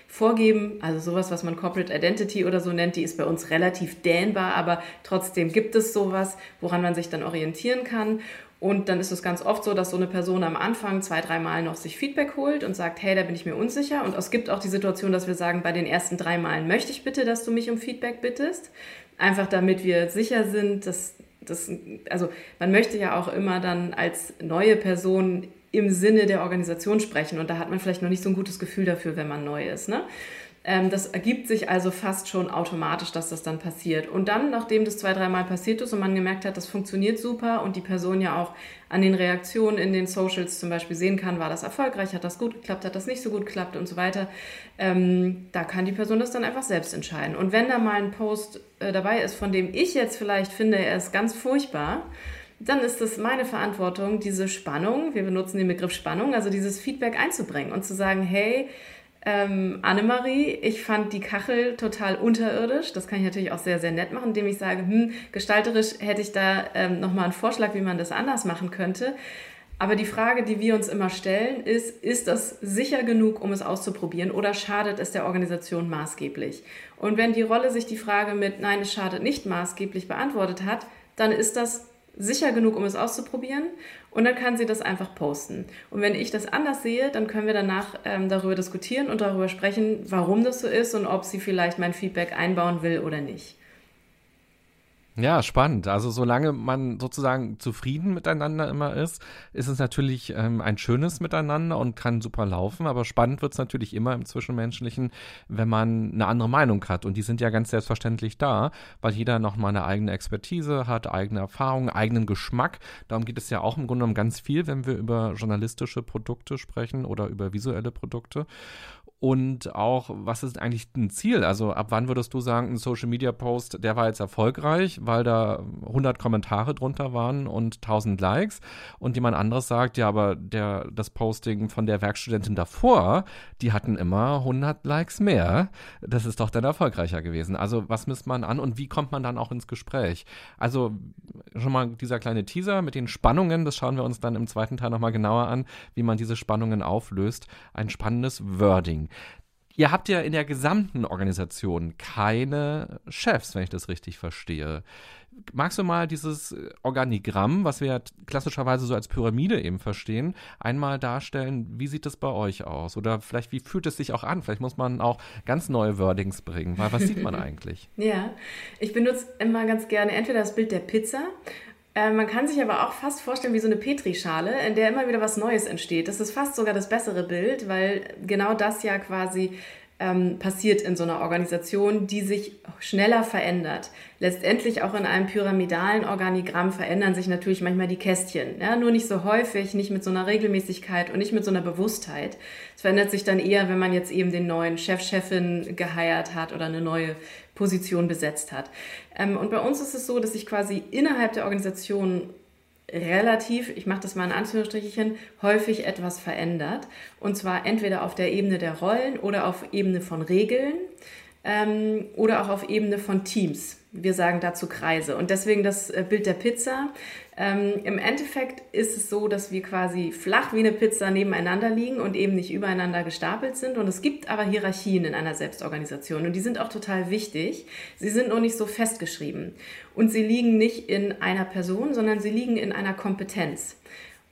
vorgeben. Also sowas, was man Corporate Identity oder so nennt, die ist bei uns relativ dehnbar, aber trotzdem gibt es sowas, woran man sich dann orientieren kann. Und dann ist es ganz oft so, dass so eine Person am Anfang zwei, dreimal noch sich Feedback holt und sagt, hey, da bin ich mir unsicher. Und es gibt auch die Situation, dass wir sagen, bei den ersten drei Malen möchte ich bitte, dass du mich um Feedback bittest. Einfach damit wir sicher sind, dass das, also man möchte ja auch immer dann als neue Person im Sinne der Organisation sprechen. Und da hat man vielleicht noch nicht so ein gutes Gefühl dafür, wenn man neu ist. Ne? Ähm, das ergibt sich also fast schon automatisch, dass das dann passiert. Und dann, nachdem das zwei, dreimal passiert ist und man gemerkt hat, das funktioniert super und die Person ja auch an den Reaktionen in den Socials zum Beispiel sehen kann, war das erfolgreich, hat das gut geklappt, hat das nicht so gut geklappt und so weiter, ähm, da kann die Person das dann einfach selbst entscheiden. Und wenn da mal ein Post äh, dabei ist, von dem ich jetzt vielleicht finde, er ist ganz furchtbar, dann ist es meine Verantwortung, diese Spannung, wir benutzen den Begriff Spannung, also dieses Feedback einzubringen und zu sagen, hey, ähm, Annemarie, ich fand die Kachel total unterirdisch. Das kann ich natürlich auch sehr, sehr nett machen, indem ich sage, hm, gestalterisch hätte ich da ähm, nochmal einen Vorschlag, wie man das anders machen könnte. Aber die Frage, die wir uns immer stellen, ist, ist das sicher genug, um es auszuprobieren oder schadet es der Organisation maßgeblich? Und wenn die Rolle sich die Frage mit Nein, es schadet nicht maßgeblich beantwortet hat, dann ist das sicher genug, um es auszuprobieren. Und dann kann sie das einfach posten. Und wenn ich das anders sehe, dann können wir danach ähm, darüber diskutieren und darüber sprechen, warum das so ist und ob sie vielleicht mein Feedback einbauen will oder nicht. Ja, spannend. Also solange man sozusagen zufrieden miteinander immer ist, ist es natürlich ähm, ein schönes Miteinander und kann super laufen. Aber spannend wird es natürlich immer im Zwischenmenschlichen, wenn man eine andere Meinung hat. Und die sind ja ganz selbstverständlich da, weil jeder nochmal eine eigene Expertise hat, eigene Erfahrungen, eigenen Geschmack. Darum geht es ja auch im Grunde genommen ganz viel, wenn wir über journalistische Produkte sprechen oder über visuelle Produkte. Und auch, was ist eigentlich ein Ziel? Also ab wann würdest du sagen, ein Social Media Post, der war jetzt erfolgreich, weil da 100 Kommentare drunter waren und 1000 Likes und jemand anderes sagt, ja, aber der, das Posting von der Werkstudentin davor, die hatten immer 100 Likes mehr. Das ist doch dann erfolgreicher gewesen. Also was misst man an und wie kommt man dann auch ins Gespräch? Also schon mal dieser kleine Teaser mit den Spannungen, das schauen wir uns dann im zweiten Teil nochmal genauer an, wie man diese Spannungen auflöst. Ein spannendes Wording. Ihr habt ja in der gesamten Organisation keine Chefs, wenn ich das richtig verstehe. Magst du mal dieses Organigramm, was wir klassischerweise so als Pyramide eben verstehen, einmal darstellen? Wie sieht das bei euch aus? Oder vielleicht, wie fühlt es sich auch an? Vielleicht muss man auch ganz neue Wordings bringen, weil was sieht man eigentlich? ja, ich benutze immer ganz gerne entweder das Bild der Pizza äh, man kann sich aber auch fast vorstellen wie so eine Petrischale, in der immer wieder was Neues entsteht. Das ist fast sogar das bessere Bild, weil genau das ja quasi ähm, passiert in so einer Organisation, die sich schneller verändert. Letztendlich auch in einem pyramidalen Organigramm verändern sich natürlich manchmal die Kästchen. Ja? Nur nicht so häufig, nicht mit so einer Regelmäßigkeit und nicht mit so einer Bewusstheit. Es verändert sich dann eher, wenn man jetzt eben den neuen Chef, Chefin geheiert hat oder eine neue Position besetzt hat. Ähm, und bei uns ist es so, dass sich quasi innerhalb der Organisation relativ, ich mache das mal in Anführungsstrichen, häufig etwas verändert. Und zwar entweder auf der Ebene der Rollen oder auf Ebene von Regeln ähm, oder auch auf Ebene von Teams. Wir sagen dazu Kreise. Und deswegen das äh, Bild der Pizza. Ähm, Im Endeffekt ist es so, dass wir quasi flach wie eine Pizza nebeneinander liegen und eben nicht übereinander gestapelt sind. Und es gibt aber Hierarchien in einer Selbstorganisation und die sind auch total wichtig. Sie sind noch nicht so festgeschrieben. Und sie liegen nicht in einer Person, sondern sie liegen in einer Kompetenz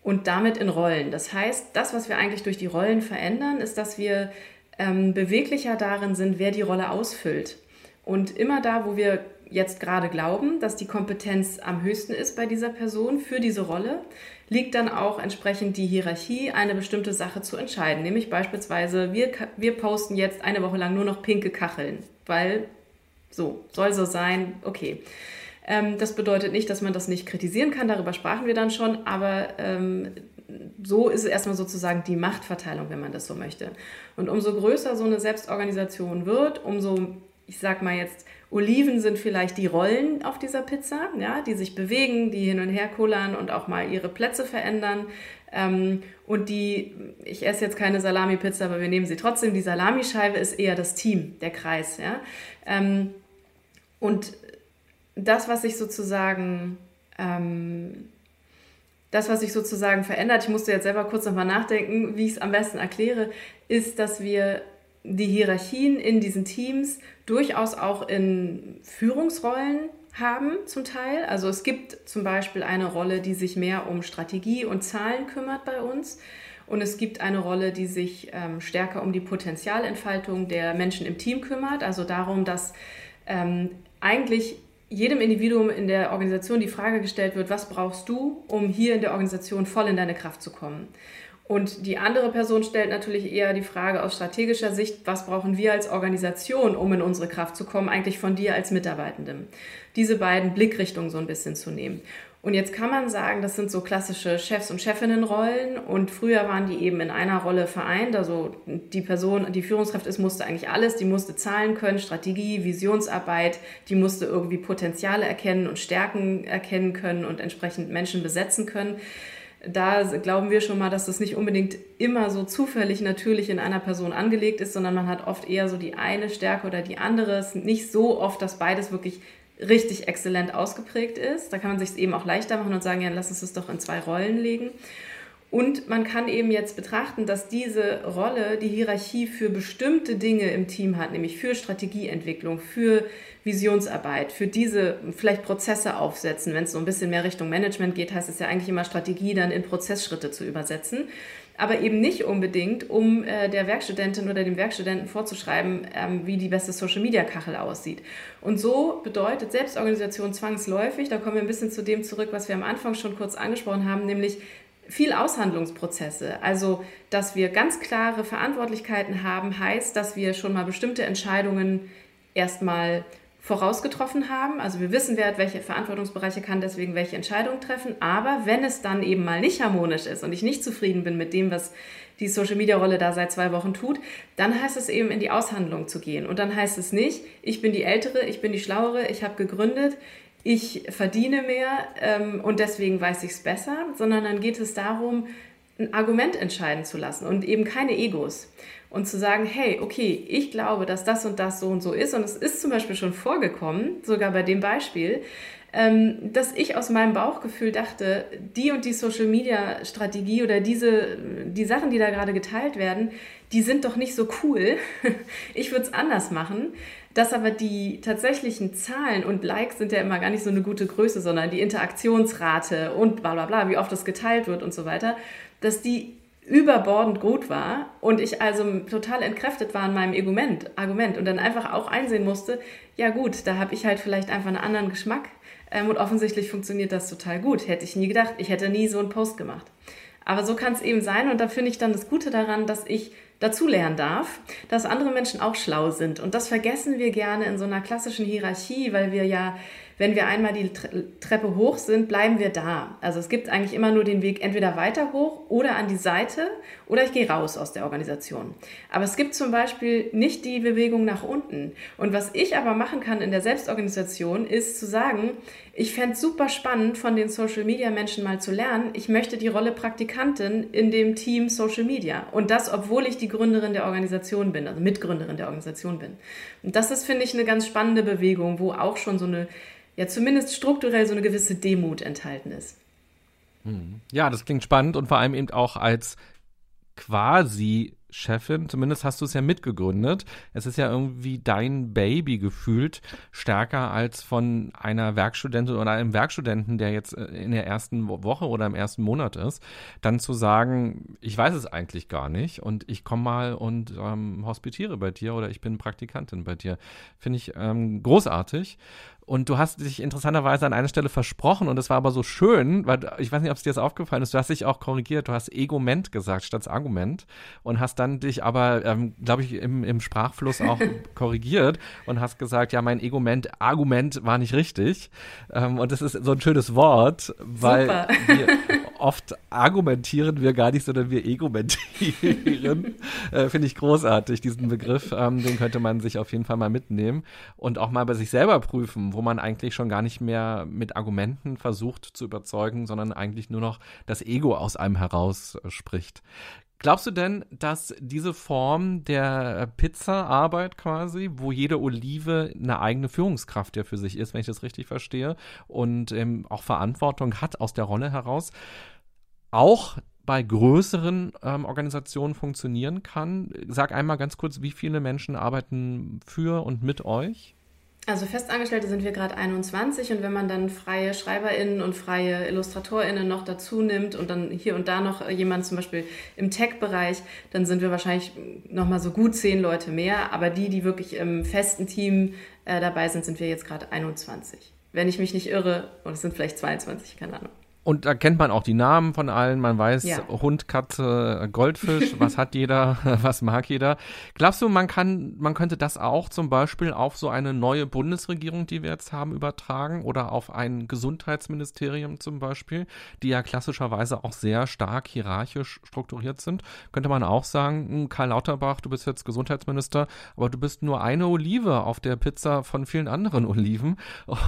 und damit in Rollen. Das heißt, das, was wir eigentlich durch die Rollen verändern, ist, dass wir ähm, beweglicher darin sind, wer die Rolle ausfüllt. Und immer da, wo wir jetzt gerade glauben, dass die Kompetenz am höchsten ist bei dieser Person für diese Rolle, liegt dann auch entsprechend die Hierarchie, eine bestimmte Sache zu entscheiden. Nämlich beispielsweise, wir, wir posten jetzt eine Woche lang nur noch pinke Kacheln, weil so, soll so sein, okay. Ähm, das bedeutet nicht, dass man das nicht kritisieren kann, darüber sprachen wir dann schon, aber ähm, so ist es erstmal sozusagen die Machtverteilung, wenn man das so möchte. Und umso größer so eine Selbstorganisation wird, umso, ich sag mal jetzt, Oliven sind vielleicht die Rollen auf dieser Pizza, ja, die sich bewegen, die hin und her kullern und auch mal ihre Plätze verändern. Ähm, und die, ich esse jetzt keine Salami-Pizza, aber wir nehmen sie trotzdem. Die Salamischeibe ist eher das Team, der Kreis. Ja? Ähm, und das, was sich sozusagen ähm, das, was sich sozusagen verändert, ich musste jetzt selber kurz nochmal nachdenken, wie ich es am besten erkläre, ist, dass wir die Hierarchien in diesen Teams durchaus auch in Führungsrollen haben zum Teil. Also es gibt zum Beispiel eine Rolle, die sich mehr um Strategie und Zahlen kümmert bei uns. Und es gibt eine Rolle, die sich ähm, stärker um die Potenzialentfaltung der Menschen im Team kümmert. Also darum, dass ähm, eigentlich jedem Individuum in der Organisation die Frage gestellt wird, was brauchst du, um hier in der Organisation voll in deine Kraft zu kommen? Und die andere Person stellt natürlich eher die Frage aus strategischer Sicht, was brauchen wir als Organisation, um in unsere Kraft zu kommen, eigentlich von dir als Mitarbeitendem. Diese beiden Blickrichtungen so ein bisschen zu nehmen. Und jetzt kann man sagen, das sind so klassische Chefs- und Chefinnenrollen und früher waren die eben in einer Rolle vereint. Also die Person, die Führungskraft ist, musste eigentlich alles. Die musste Zahlen können, Strategie, Visionsarbeit, die musste irgendwie Potenziale erkennen und Stärken erkennen können und entsprechend Menschen besetzen können da glauben wir schon mal, dass das nicht unbedingt immer so zufällig natürlich in einer Person angelegt ist, sondern man hat oft eher so die eine Stärke oder die andere. Es ist nicht so oft, dass beides wirklich richtig exzellent ausgeprägt ist. Da kann man sich es eben auch leichter machen und sagen, ja, lass uns das doch in zwei Rollen legen. Und man kann eben jetzt betrachten, dass diese Rolle die Hierarchie für bestimmte Dinge im Team hat, nämlich für Strategieentwicklung, für Visionsarbeit, für diese vielleicht Prozesse aufsetzen. Wenn es so ein bisschen mehr Richtung Management geht, heißt es ja eigentlich immer Strategie dann in Prozessschritte zu übersetzen aber eben nicht unbedingt, um äh, der Werkstudentin oder dem Werkstudenten vorzuschreiben, ähm, wie die beste Social-Media-Kachel aussieht. Und so bedeutet Selbstorganisation zwangsläufig, da kommen wir ein bisschen zu dem zurück, was wir am Anfang schon kurz angesprochen haben, nämlich viel Aushandlungsprozesse. Also, dass wir ganz klare Verantwortlichkeiten haben, heißt, dass wir schon mal bestimmte Entscheidungen erstmal vorausgetroffen haben. Also wir wissen, wer hat welche Verantwortungsbereiche kann deswegen welche Entscheidungen treffen. Aber wenn es dann eben mal nicht harmonisch ist und ich nicht zufrieden bin mit dem, was die Social Media Rolle da seit zwei Wochen tut, dann heißt es eben in die Aushandlung zu gehen. Und dann heißt es nicht, ich bin die Ältere, ich bin die Schlauere, ich habe gegründet, ich verdiene mehr ähm, und deswegen weiß ich es besser, sondern dann geht es darum, ein Argument entscheiden zu lassen und eben keine Egos und zu sagen, hey, okay, ich glaube, dass das und das so und so ist. Und es ist zum Beispiel schon vorgekommen, sogar bei dem Beispiel, ähm, dass ich aus meinem Bauchgefühl dachte, die und die Social Media Strategie oder diese, die Sachen, die da gerade geteilt werden, die sind doch nicht so cool. ich würde es anders machen. Dass aber die tatsächlichen Zahlen und Likes sind ja immer gar nicht so eine gute Größe, sondern die Interaktionsrate und bla bla bla, wie oft das geteilt wird und so weiter, dass die überbordend gut war und ich also total entkräftet war in meinem Argument, Argument und dann einfach auch einsehen musste, ja gut, da habe ich halt vielleicht einfach einen anderen Geschmack ähm, und offensichtlich funktioniert das total gut. Hätte ich nie gedacht, ich hätte nie so einen Post gemacht. Aber so kann es eben sein und da finde ich dann das Gute daran, dass ich dazulernen darf, dass andere Menschen auch schlau sind. Und das vergessen wir gerne in so einer klassischen Hierarchie, weil wir ja wenn wir einmal die Treppe hoch sind, bleiben wir da. Also es gibt eigentlich immer nur den Weg entweder weiter hoch oder an die Seite oder ich gehe raus aus der Organisation. Aber es gibt zum Beispiel nicht die Bewegung nach unten. Und was ich aber machen kann in der Selbstorganisation, ist zu sagen, ich fände es super spannend, von den Social Media Menschen mal zu lernen. Ich möchte die Rolle Praktikantin in dem Team Social Media. Und das, obwohl ich die Gründerin der Organisation bin, also Mitgründerin der Organisation bin. Und das ist, finde ich, eine ganz spannende Bewegung, wo auch schon so eine ja zumindest strukturell so eine gewisse Demut enthalten ist. Hm. Ja, das klingt spannend und vor allem eben auch als quasi Chefin, zumindest hast du es ja mitgegründet. Es ist ja irgendwie dein Baby gefühlt, stärker als von einer Werkstudentin oder einem Werkstudenten, der jetzt äh, in der ersten Woche oder im ersten Monat ist, dann zu sagen, ich weiß es eigentlich gar nicht und ich komme mal und ähm, hospitiere bei dir oder ich bin Praktikantin bei dir. Finde ich ähm, großartig. Und du hast dich interessanterweise an einer Stelle versprochen und es war aber so schön, weil ich weiß nicht, ob es dir jetzt aufgefallen ist, du hast dich auch korrigiert, du hast Egoment gesagt statt Argument und hast dann dich aber, ähm, glaube ich, im, im Sprachfluss auch korrigiert und hast gesagt, ja, mein Egoment, Argument war nicht richtig. Ähm, und das ist so ein schönes Wort, weil wir oft argumentieren wir gar nicht, sondern wir egomentieren. äh, Finde ich großartig, diesen Begriff. Ähm, den könnte man sich auf jeden Fall mal mitnehmen und auch mal bei sich selber prüfen, wo man eigentlich schon gar nicht mehr mit Argumenten versucht zu überzeugen, sondern eigentlich nur noch das Ego aus einem heraus äh, spricht. Glaubst du denn, dass diese Form der Pizza-Arbeit quasi, wo jede Olive eine eigene Führungskraft ja für sich ist, wenn ich das richtig verstehe, und ähm, auch Verantwortung hat aus der Rolle heraus, auch bei größeren ähm, Organisationen funktionieren kann? Sag einmal ganz kurz, wie viele Menschen arbeiten für und mit euch? Also Festangestellte sind wir gerade 21 und wenn man dann freie SchreiberInnen und freie IllustratorInnen noch dazu nimmt und dann hier und da noch jemand zum Beispiel im Tech-Bereich, dann sind wir wahrscheinlich nochmal so gut zehn Leute mehr. Aber die, die wirklich im festen Team äh, dabei sind, sind wir jetzt gerade 21. Wenn ich mich nicht irre, und es sind vielleicht 22, keine Ahnung. Und da kennt man auch die Namen von allen. Man weiß ja. Hund, Katze, Goldfisch. was hat jeder? Was mag jeder? Glaubst du, man kann, man könnte das auch zum Beispiel auf so eine neue Bundesregierung, die wir jetzt haben, übertragen oder auf ein Gesundheitsministerium zum Beispiel, die ja klassischerweise auch sehr stark hierarchisch strukturiert sind? Könnte man auch sagen, hm, Karl Lauterbach, du bist jetzt Gesundheitsminister, aber du bist nur eine Olive auf der Pizza von vielen anderen Oliven.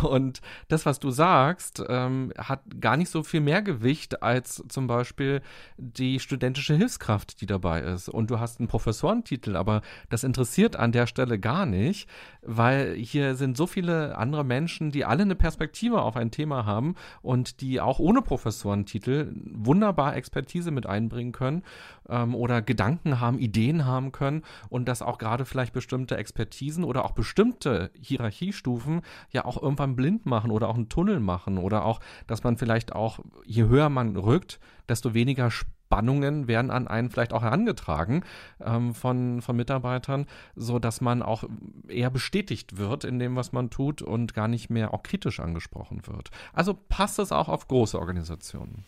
Und das, was du sagst, ähm, hat gar nicht so viel mehr Gewicht als zum Beispiel die studentische Hilfskraft, die dabei ist. Und du hast einen Professorentitel, aber das interessiert an der Stelle gar nicht, weil hier sind so viele andere Menschen, die alle eine Perspektive auf ein Thema haben und die auch ohne Professorentitel wunderbar Expertise mit einbringen können ähm, oder Gedanken haben, Ideen haben können und dass auch gerade vielleicht bestimmte Expertisen oder auch bestimmte Hierarchiestufen ja auch irgendwann blind machen oder auch einen Tunnel machen oder auch, dass man vielleicht auch, je höher man rückt, desto weniger Spannungen werden an einen vielleicht auch herangetragen ähm, von, von Mitarbeitern, so dass man auch eher bestätigt wird in dem, was man tut und gar nicht mehr auch kritisch angesprochen wird. Also passt es auch auf große Organisationen?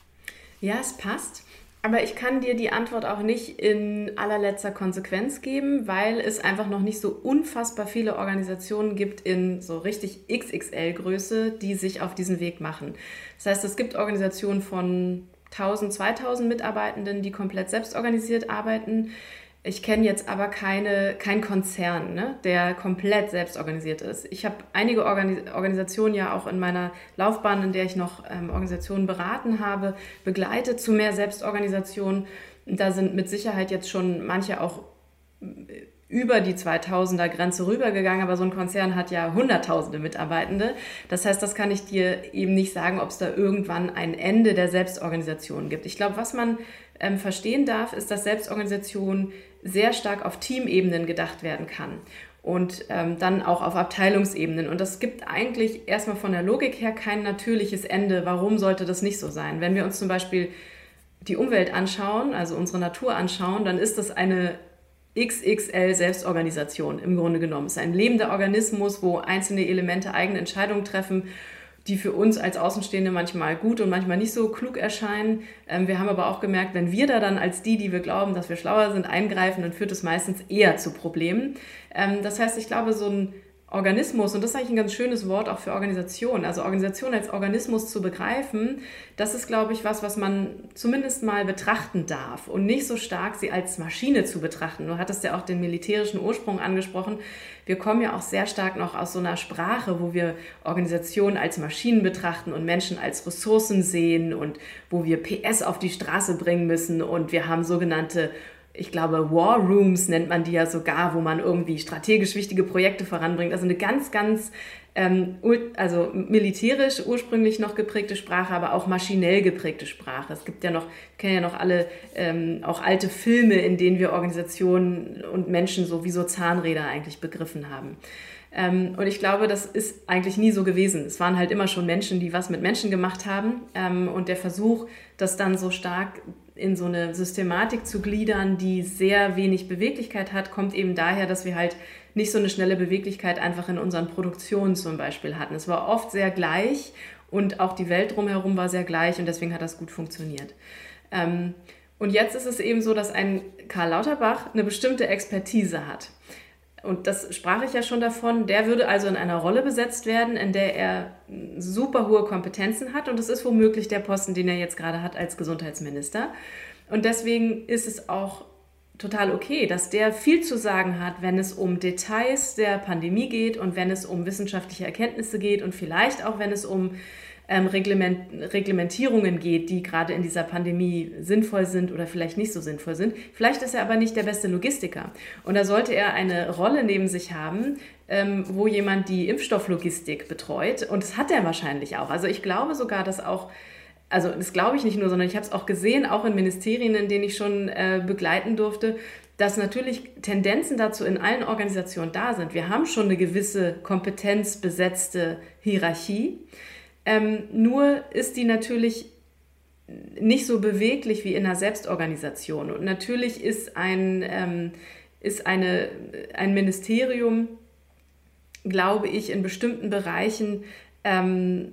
Ja, es passt. Aber ich kann dir die Antwort auch nicht in allerletzter Konsequenz geben, weil es einfach noch nicht so unfassbar viele Organisationen gibt in so richtig XXL-Größe, die sich auf diesen Weg machen. Das heißt, es gibt Organisationen von 1000, 2000 Mitarbeitenden, die komplett selbstorganisiert arbeiten. Ich kenne jetzt aber keine, keinen Konzern, ne, der komplett selbstorganisiert ist. Ich habe einige Organis Organisationen ja auch in meiner Laufbahn, in der ich noch ähm, Organisationen beraten habe, begleitet zu mehr Selbstorganisation. Da sind mit Sicherheit jetzt schon manche auch äh, über die 2000er Grenze rübergegangen, aber so ein Konzern hat ja hunderttausende Mitarbeitende. Das heißt, das kann ich dir eben nicht sagen, ob es da irgendwann ein Ende der Selbstorganisation gibt. Ich glaube, was man ähm, verstehen darf, ist, dass Selbstorganisation sehr stark auf Teamebenen gedacht werden kann und ähm, dann auch auf Abteilungsebenen. Und das gibt eigentlich erstmal von der Logik her kein natürliches Ende. Warum sollte das nicht so sein? Wenn wir uns zum Beispiel die Umwelt anschauen, also unsere Natur anschauen, dann ist das eine XXL Selbstorganisation im Grunde genommen. Es ist ein lebender Organismus, wo einzelne Elemente eigene Entscheidungen treffen die für uns als Außenstehende manchmal gut und manchmal nicht so klug erscheinen. Ähm, wir haben aber auch gemerkt, wenn wir da dann als die, die wir glauben, dass wir schlauer sind, eingreifen, dann führt es meistens eher zu Problemen. Ähm, das heißt, ich glaube, so ein Organismus, und das ist eigentlich ein ganz schönes Wort auch für Organisation, also Organisation als Organismus zu begreifen, das ist, glaube ich, was, was man zumindest mal betrachten darf und nicht so stark sie als Maschine zu betrachten. Du hattest ja auch den militärischen Ursprung angesprochen. Wir kommen ja auch sehr stark noch aus so einer Sprache, wo wir Organisationen als Maschinen betrachten und Menschen als Ressourcen sehen und wo wir PS auf die Straße bringen müssen und wir haben sogenannte ich glaube, War Rooms nennt man die ja sogar, wo man irgendwie strategisch wichtige Projekte voranbringt. Also eine ganz, ganz ähm, also militärisch ursprünglich noch geprägte Sprache, aber auch maschinell geprägte Sprache. Es gibt ja noch, kennen ja noch alle ähm, auch alte Filme, in denen wir Organisationen und Menschen so wie so Zahnräder eigentlich begriffen haben. Ähm, und ich glaube, das ist eigentlich nie so gewesen. Es waren halt immer schon Menschen, die was mit Menschen gemacht haben. Ähm, und der Versuch, das dann so stark in so eine Systematik zu gliedern, die sehr wenig Beweglichkeit hat, kommt eben daher, dass wir halt nicht so eine schnelle Beweglichkeit einfach in unseren Produktionen zum Beispiel hatten. Es war oft sehr gleich und auch die Welt drumherum war sehr gleich und deswegen hat das gut funktioniert. Ähm, und jetzt ist es eben so, dass ein Karl Lauterbach eine bestimmte Expertise hat. Und das sprach ich ja schon davon, der würde also in einer Rolle besetzt werden, in der er super hohe Kompetenzen hat. Und das ist womöglich der Posten, den er jetzt gerade hat als Gesundheitsminister. Und deswegen ist es auch total okay, dass der viel zu sagen hat, wenn es um Details der Pandemie geht und wenn es um wissenschaftliche Erkenntnisse geht und vielleicht auch wenn es um ähm, Reglement, Reglementierungen geht, die gerade in dieser Pandemie sinnvoll sind oder vielleicht nicht so sinnvoll sind. Vielleicht ist er aber nicht der beste Logistiker. Und da sollte er eine Rolle neben sich haben, ähm, wo jemand die Impfstofflogistik betreut. Und das hat er wahrscheinlich auch. Also ich glaube sogar, dass auch also das glaube ich nicht nur, sondern ich habe es auch gesehen, auch in Ministerien, in denen ich schon äh, begleiten durfte, dass natürlich Tendenzen dazu in allen Organisationen da sind. Wir haben schon eine gewisse kompetenzbesetzte Hierarchie. Ähm, nur ist die natürlich nicht so beweglich wie in einer Selbstorganisation. Und natürlich ist ein, ähm, ist eine, ein Ministerium, glaube ich, in bestimmten Bereichen, ähm,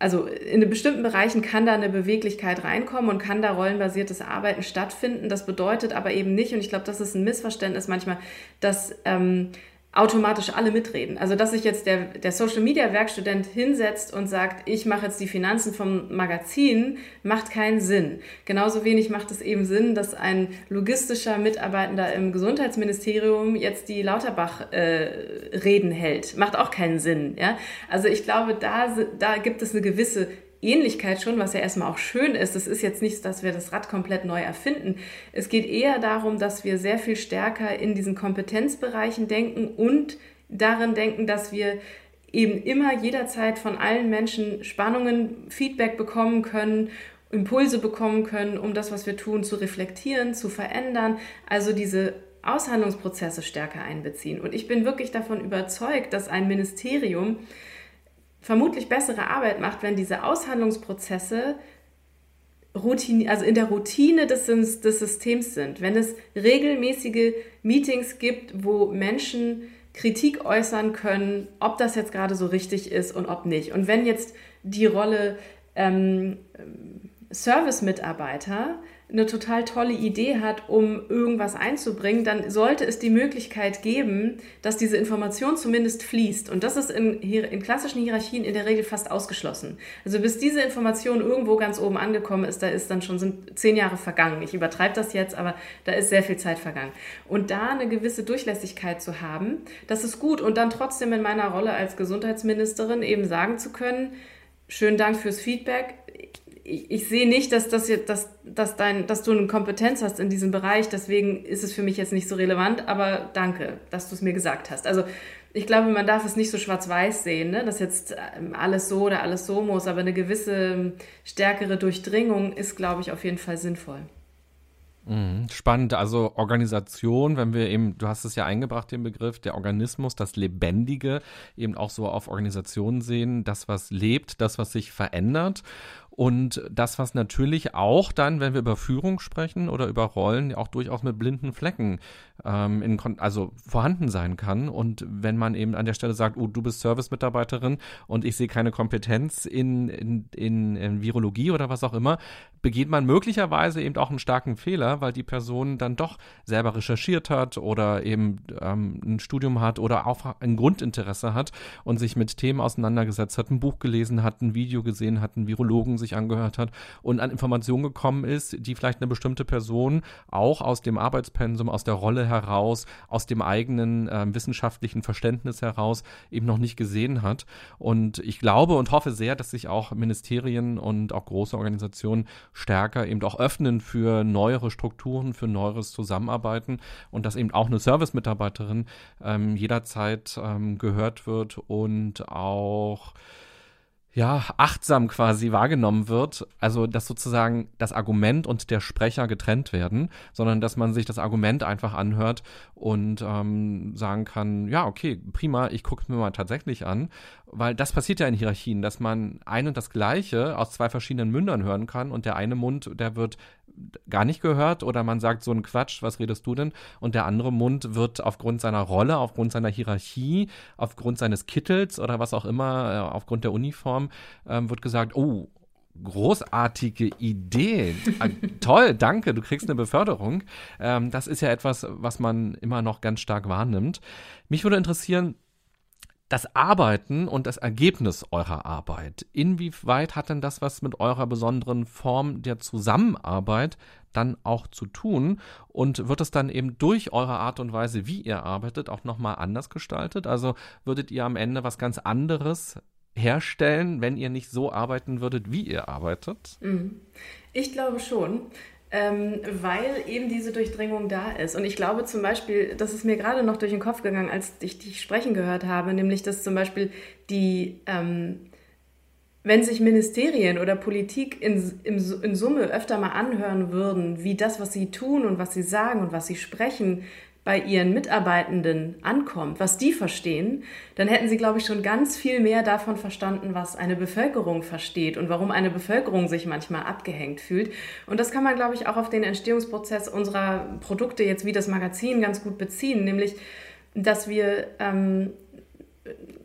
also in bestimmten Bereichen kann da eine Beweglichkeit reinkommen und kann da rollenbasiertes Arbeiten stattfinden. Das bedeutet aber eben nicht, und ich glaube, das ist ein Missverständnis manchmal, dass ähm, automatisch alle mitreden. Also dass sich jetzt der, der Social Media Werkstudent hinsetzt und sagt, ich mache jetzt die Finanzen vom Magazin, macht keinen Sinn. Genauso wenig macht es eben Sinn, dass ein logistischer Mitarbeitender im Gesundheitsministerium jetzt die Lauterbach-Reden äh, hält. Macht auch keinen Sinn. Ja? Also ich glaube, da, da gibt es eine gewisse Ähnlichkeit schon, was ja erstmal auch schön ist. Es ist jetzt nicht, dass wir das Rad komplett neu erfinden. Es geht eher darum, dass wir sehr viel stärker in diesen Kompetenzbereichen denken und darin denken, dass wir eben immer jederzeit von allen Menschen Spannungen, Feedback bekommen können, Impulse bekommen können, um das, was wir tun, zu reflektieren, zu verändern. Also diese Aushandlungsprozesse stärker einbeziehen. Und ich bin wirklich davon überzeugt, dass ein Ministerium vermutlich bessere Arbeit macht, wenn diese Aushandlungsprozesse Routine, also in der Routine des, des Systems sind. Wenn es regelmäßige Meetings gibt, wo Menschen Kritik äußern können, ob das jetzt gerade so richtig ist und ob nicht. Und wenn jetzt die Rolle ähm, Service-Mitarbeiter eine total tolle Idee hat, um irgendwas einzubringen, dann sollte es die Möglichkeit geben, dass diese Information zumindest fließt. Und das ist in, in klassischen Hierarchien in der Regel fast ausgeschlossen. Also bis diese Information irgendwo ganz oben angekommen ist, da ist dann schon sind zehn Jahre vergangen. Ich übertreibe das jetzt, aber da ist sehr viel Zeit vergangen. Und da eine gewisse Durchlässigkeit zu haben, das ist gut. Und dann trotzdem in meiner Rolle als Gesundheitsministerin eben sagen zu können, schönen Dank fürs Feedback ich, ich sehe nicht, dass, das dass, dass, dein, dass du eine Kompetenz hast in diesem Bereich, deswegen ist es für mich jetzt nicht so relevant, aber danke, dass du es mir gesagt hast. Also ich glaube, man darf es nicht so schwarz-weiß sehen, ne? dass jetzt ähm, alles so oder alles so muss, aber eine gewisse ähm, stärkere Durchdringung ist, glaube ich, auf jeden Fall sinnvoll. Mhm, spannend, also Organisation, wenn wir eben, du hast es ja eingebracht, den Begriff, der Organismus, das Lebendige, eben auch so auf Organisationen sehen, das, was lebt, das, was sich verändert. Und das, was natürlich auch dann, wenn wir über Führung sprechen oder über Rollen, auch durchaus mit blinden Flecken ähm, in, also vorhanden sein kann. Und wenn man eben an der Stelle sagt, oh, du bist Service-Mitarbeiterin und ich sehe keine Kompetenz in, in, in, in Virologie oder was auch immer, begeht man möglicherweise eben auch einen starken Fehler, weil die Person dann doch selber recherchiert hat oder eben ähm, ein Studium hat oder auch ein Grundinteresse hat und sich mit Themen auseinandergesetzt hat, ein Buch gelesen hat, ein Video gesehen hat, einen Virologen sich angehört hat und an Informationen gekommen ist, die vielleicht eine bestimmte Person auch aus dem Arbeitspensum, aus der Rolle heraus, aus dem eigenen äh, wissenschaftlichen Verständnis heraus eben noch nicht gesehen hat. Und ich glaube und hoffe sehr, dass sich auch Ministerien und auch große Organisationen stärker eben auch öffnen für neuere Strukturen, für neueres Zusammenarbeiten und dass eben auch eine Service-Mitarbeiterin ähm, jederzeit ähm, gehört wird und auch ja, achtsam quasi wahrgenommen wird, also dass sozusagen das Argument und der Sprecher getrennt werden, sondern dass man sich das Argument einfach anhört und ähm, sagen kann, ja, okay, prima, ich gucke mir mal tatsächlich an, weil das passiert ja in Hierarchien, dass man ein und das Gleiche aus zwei verschiedenen Mündern hören kann und der eine Mund, der wird gar nicht gehört oder man sagt so ein Quatsch, was redest du denn? Und der andere Mund wird aufgrund seiner Rolle, aufgrund seiner Hierarchie, aufgrund seines Kittels oder was auch immer, äh, aufgrund der Uniform, ähm, wird gesagt, oh, großartige Idee. Ah, toll, danke, du kriegst eine Beförderung. Ähm, das ist ja etwas, was man immer noch ganz stark wahrnimmt. Mich würde interessieren, das Arbeiten und das Ergebnis eurer Arbeit. Inwieweit hat denn das was mit eurer besonderen Form der Zusammenarbeit dann auch zu tun? Und wird es dann eben durch eure Art und Weise, wie ihr arbeitet, auch nochmal anders gestaltet? Also würdet ihr am Ende was ganz anderes herstellen, wenn ihr nicht so arbeiten würdet, wie ihr arbeitet? Mhm. Ich glaube schon. Ähm, weil eben diese Durchdringung da ist. Und ich glaube zum Beispiel, das ist mir gerade noch durch den Kopf gegangen, als ich dich sprechen gehört habe, nämlich dass zum Beispiel die, ähm, wenn sich Ministerien oder Politik in, in, in Summe öfter mal anhören würden, wie das, was sie tun und was sie sagen und was sie sprechen, bei ihren Mitarbeitenden ankommt, was die verstehen, dann hätten sie, glaube ich, schon ganz viel mehr davon verstanden, was eine Bevölkerung versteht und warum eine Bevölkerung sich manchmal abgehängt fühlt. Und das kann man, glaube ich, auch auf den Entstehungsprozess unserer Produkte jetzt wie das Magazin ganz gut beziehen, nämlich, dass wir, ähm,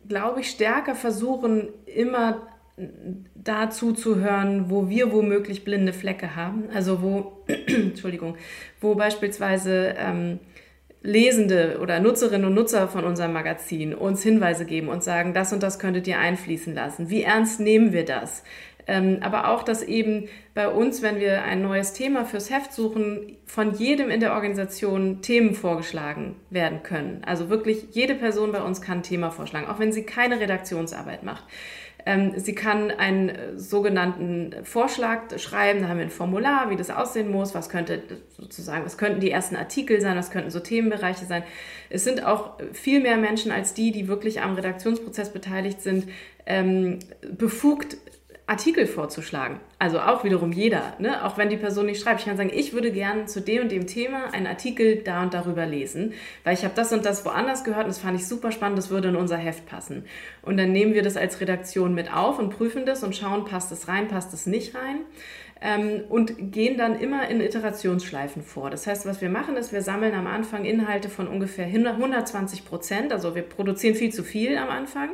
glaube ich, stärker versuchen, immer dazu zu hören, wo wir womöglich blinde Flecke haben. Also wo, Entschuldigung, wo beispielsweise ähm, Lesende oder Nutzerinnen und Nutzer von unserem Magazin uns Hinweise geben und sagen, das und das könntet ihr einfließen lassen. Wie ernst nehmen wir das? Ähm, aber auch, dass eben bei uns, wenn wir ein neues Thema fürs Heft suchen, von jedem in der Organisation Themen vorgeschlagen werden können. Also wirklich jede Person bei uns kann ein Thema vorschlagen, auch wenn sie keine Redaktionsarbeit macht. Ähm, sie kann einen sogenannten Vorschlag schreiben, da haben wir ein Formular, wie das aussehen muss, was könnte sozusagen, was könnten die ersten Artikel sein, was könnten so Themenbereiche sein. Es sind auch viel mehr Menschen als die, die wirklich am Redaktionsprozess beteiligt sind, ähm, befugt, Artikel vorzuschlagen. Also auch wiederum jeder, ne? auch wenn die Person nicht schreibt. Ich kann sagen, ich würde gerne zu dem und dem Thema einen Artikel da und darüber lesen, weil ich habe das und das woanders gehört und das fand ich super spannend, das würde in unser Heft passen. Und dann nehmen wir das als Redaktion mit auf und prüfen das und schauen, passt es rein, passt es nicht rein. Ähm, und gehen dann immer in Iterationsschleifen vor. Das heißt, was wir machen, ist, wir sammeln am Anfang Inhalte von ungefähr 120 Prozent. Also wir produzieren viel zu viel am Anfang,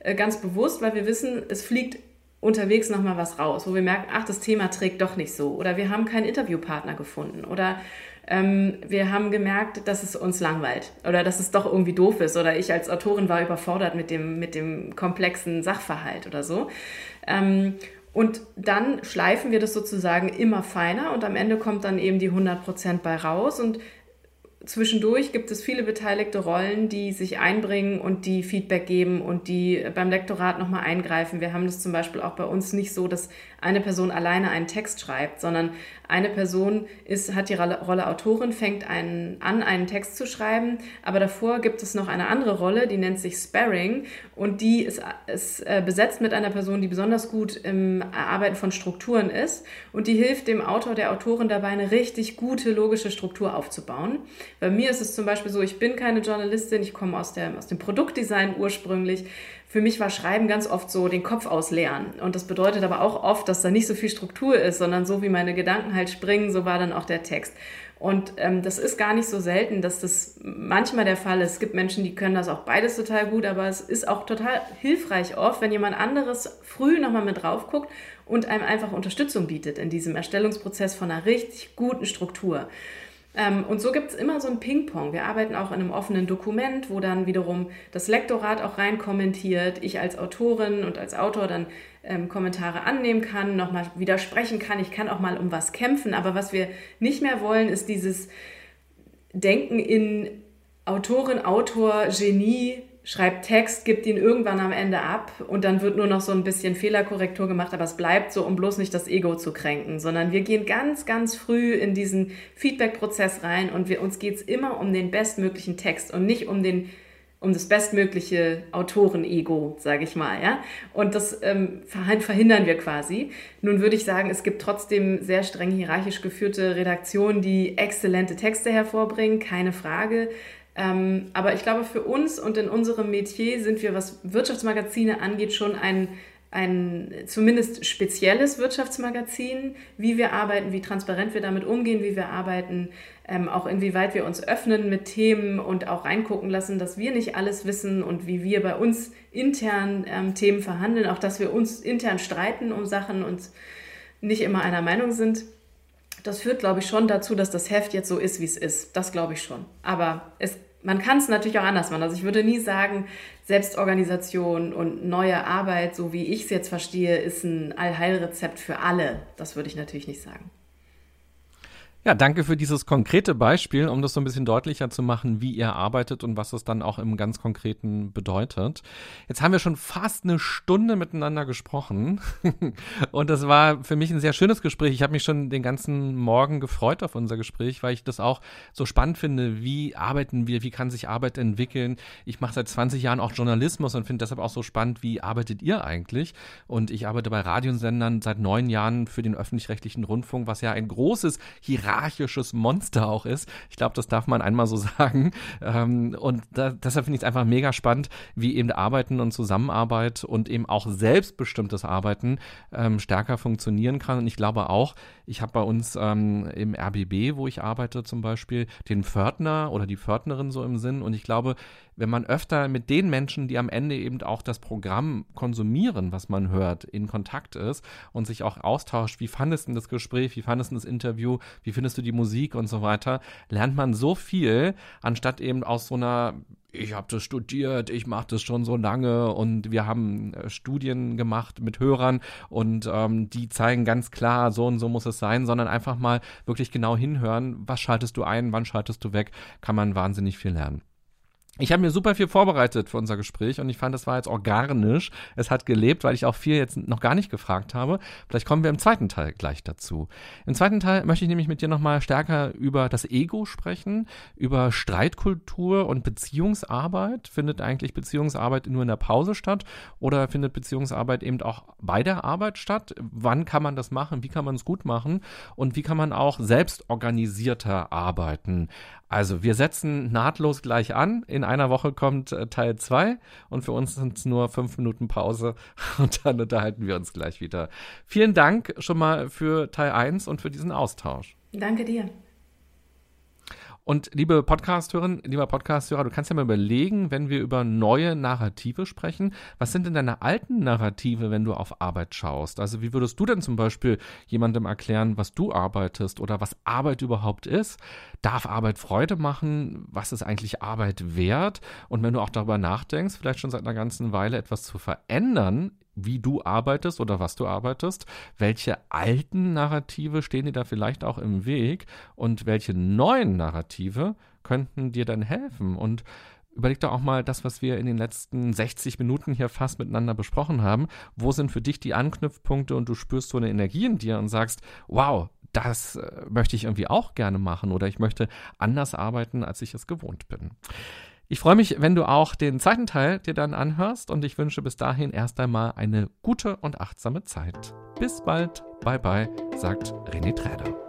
äh, ganz bewusst, weil wir wissen, es fliegt unterwegs nochmal was raus, wo wir merken, ach, das Thema trägt doch nicht so. Oder wir haben keinen Interviewpartner gefunden. Oder ähm, wir haben gemerkt, dass es uns langweilt. Oder dass es doch irgendwie doof ist. Oder ich als Autorin war überfordert mit dem, mit dem komplexen Sachverhalt oder so. Ähm, und dann schleifen wir das sozusagen immer feiner und am Ende kommt dann eben die 100% bei raus. Und zwischendurch gibt es viele beteiligte Rollen, die sich einbringen und die Feedback geben und die beim Lektorat nochmal eingreifen. Wir haben das zum Beispiel auch bei uns nicht so, dass eine Person alleine einen Text schreibt, sondern eine Person ist, hat die Rolle Autorin, fängt einen, an, einen Text zu schreiben, aber davor gibt es noch eine andere Rolle, die nennt sich Sparring und die ist, ist äh, besetzt mit einer Person, die besonders gut im Erarbeiten von Strukturen ist und die hilft dem Autor, der Autorin dabei, eine richtig gute logische Struktur aufzubauen. Bei mir ist es zum Beispiel so, ich bin keine Journalistin, ich komme aus, der, aus dem Produktdesign ursprünglich für mich war Schreiben ganz oft so den Kopf ausleeren. Und das bedeutet aber auch oft, dass da nicht so viel Struktur ist, sondern so wie meine Gedanken halt springen, so war dann auch der Text. Und ähm, das ist gar nicht so selten, dass das manchmal der Fall ist. Es gibt Menschen, die können das auch beides total gut, aber es ist auch total hilfreich oft, wenn jemand anderes früh nochmal mit drauf guckt und einem einfach Unterstützung bietet in diesem Erstellungsprozess von einer richtig guten Struktur. Ähm, und so gibt es immer so ein Ping-Pong. Wir arbeiten auch in einem offenen Dokument, wo dann wiederum das Lektorat auch rein kommentiert, ich als Autorin und als Autor dann ähm, Kommentare annehmen kann, nochmal widersprechen kann. Ich kann auch mal um was kämpfen. Aber was wir nicht mehr wollen, ist dieses Denken in Autorin, Autor, Genie, schreibt Text, gibt ihn irgendwann am Ende ab und dann wird nur noch so ein bisschen Fehlerkorrektur gemacht, aber es bleibt so, um bloß nicht das Ego zu kränken, sondern wir gehen ganz, ganz früh in diesen Feedback-Prozess rein und wir, uns geht es immer um den bestmöglichen Text und nicht um den um das bestmögliche Autoren-Ego, sage ich mal, ja. Und das ähm, verhindern wir quasi. Nun würde ich sagen, es gibt trotzdem sehr streng hierarchisch geführte Redaktionen, die exzellente Texte hervorbringen, keine Frage. Ähm, aber ich glaube, für uns und in unserem Metier sind wir, was Wirtschaftsmagazine angeht, schon ein, ein zumindest spezielles Wirtschaftsmagazin, wie wir arbeiten, wie transparent wir damit umgehen, wie wir arbeiten, ähm, auch inwieweit wir uns öffnen mit Themen und auch reingucken lassen, dass wir nicht alles wissen und wie wir bei uns intern ähm, Themen verhandeln, auch dass wir uns intern streiten um Sachen und nicht immer einer Meinung sind. Das führt, glaube ich, schon dazu, dass das Heft jetzt so ist, wie es ist. Das glaube ich schon. Aber es man kann es natürlich auch anders machen. Also ich würde nie sagen, Selbstorganisation und neue Arbeit, so wie ich es jetzt verstehe, ist ein Allheilrezept für alle. Das würde ich natürlich nicht sagen. Ja, danke für dieses konkrete Beispiel, um das so ein bisschen deutlicher zu machen, wie ihr arbeitet und was es dann auch im ganz Konkreten bedeutet. Jetzt haben wir schon fast eine Stunde miteinander gesprochen und das war für mich ein sehr schönes Gespräch. Ich habe mich schon den ganzen Morgen gefreut auf unser Gespräch, weil ich das auch so spannend finde, wie arbeiten wir, wie kann sich Arbeit entwickeln. Ich mache seit 20 Jahren auch Journalismus und finde deshalb auch so spannend, wie arbeitet ihr eigentlich? Und ich arbeite bei Radiosendern seit neun Jahren für den öffentlich-rechtlichen Rundfunk, was ja ein großes Hierarchie hierarchisches Monster auch ist. Ich glaube, das darf man einmal so sagen. Ähm, und da, deshalb finde ich es einfach mega spannend, wie eben Arbeiten und Zusammenarbeit und eben auch selbstbestimmtes Arbeiten ähm, stärker funktionieren kann. Und ich glaube auch, ich habe bei uns ähm, im RBB, wo ich arbeite zum Beispiel, den Pförtner oder die Pförtnerin so im Sinn. Und ich glaube, wenn man öfter mit den Menschen, die am Ende eben auch das Programm konsumieren, was man hört, in Kontakt ist und sich auch austauscht, wie fandest du das Gespräch, wie fandest du das Interview, wie findest du die Musik und so weiter, lernt man so viel, anstatt eben aus so einer ich habe das studiert, ich mache das schon so lange und wir haben äh, Studien gemacht mit Hörern und ähm, die zeigen ganz klar, so und so muss es sein, sondern einfach mal wirklich genau hinhören, was schaltest du ein, wann schaltest du weg, kann man wahnsinnig viel lernen. Ich habe mir super viel vorbereitet für unser Gespräch und ich fand, das war jetzt organisch. Es hat gelebt, weil ich auch viel jetzt noch gar nicht gefragt habe. Vielleicht kommen wir im zweiten Teil gleich dazu. Im zweiten Teil möchte ich nämlich mit dir nochmal stärker über das Ego sprechen, über Streitkultur und Beziehungsarbeit. Findet eigentlich Beziehungsarbeit nur in der Pause statt oder findet Beziehungsarbeit eben auch bei der Arbeit statt? Wann kann man das machen? Wie kann man es gut machen? Und wie kann man auch selbst organisierter arbeiten? Also wir setzen nahtlos gleich an. In einer Woche kommt äh, Teil 2 und für uns sind es nur fünf Minuten Pause und dann unterhalten wir uns gleich wieder. Vielen Dank schon mal für Teil 1 und für diesen Austausch. Danke dir. Und liebe Podcasthörerin, lieber Podcasthörer, du kannst ja mal überlegen, wenn wir über neue Narrative sprechen, was sind denn deine alten Narrative, wenn du auf Arbeit schaust? Also wie würdest du denn zum Beispiel jemandem erklären, was du arbeitest oder was Arbeit überhaupt ist? Darf Arbeit Freude machen? Was ist eigentlich Arbeit wert? Und wenn du auch darüber nachdenkst, vielleicht schon seit einer ganzen Weile etwas zu verändern wie du arbeitest oder was du arbeitest, welche alten Narrative stehen dir da vielleicht auch im Weg und welche neuen Narrative könnten dir dann helfen und Überleg doch auch mal das, was wir in den letzten 60 Minuten hier fast miteinander besprochen haben. Wo sind für dich die Anknüpfpunkte und du spürst so eine Energie in dir und sagst, wow, das äh, möchte ich irgendwie auch gerne machen oder ich möchte anders arbeiten, als ich es gewohnt bin. Ich freue mich, wenn du auch den zweiten Teil dir dann anhörst und ich wünsche bis dahin erst einmal eine gute und achtsame Zeit. Bis bald, bye bye, sagt René Träder.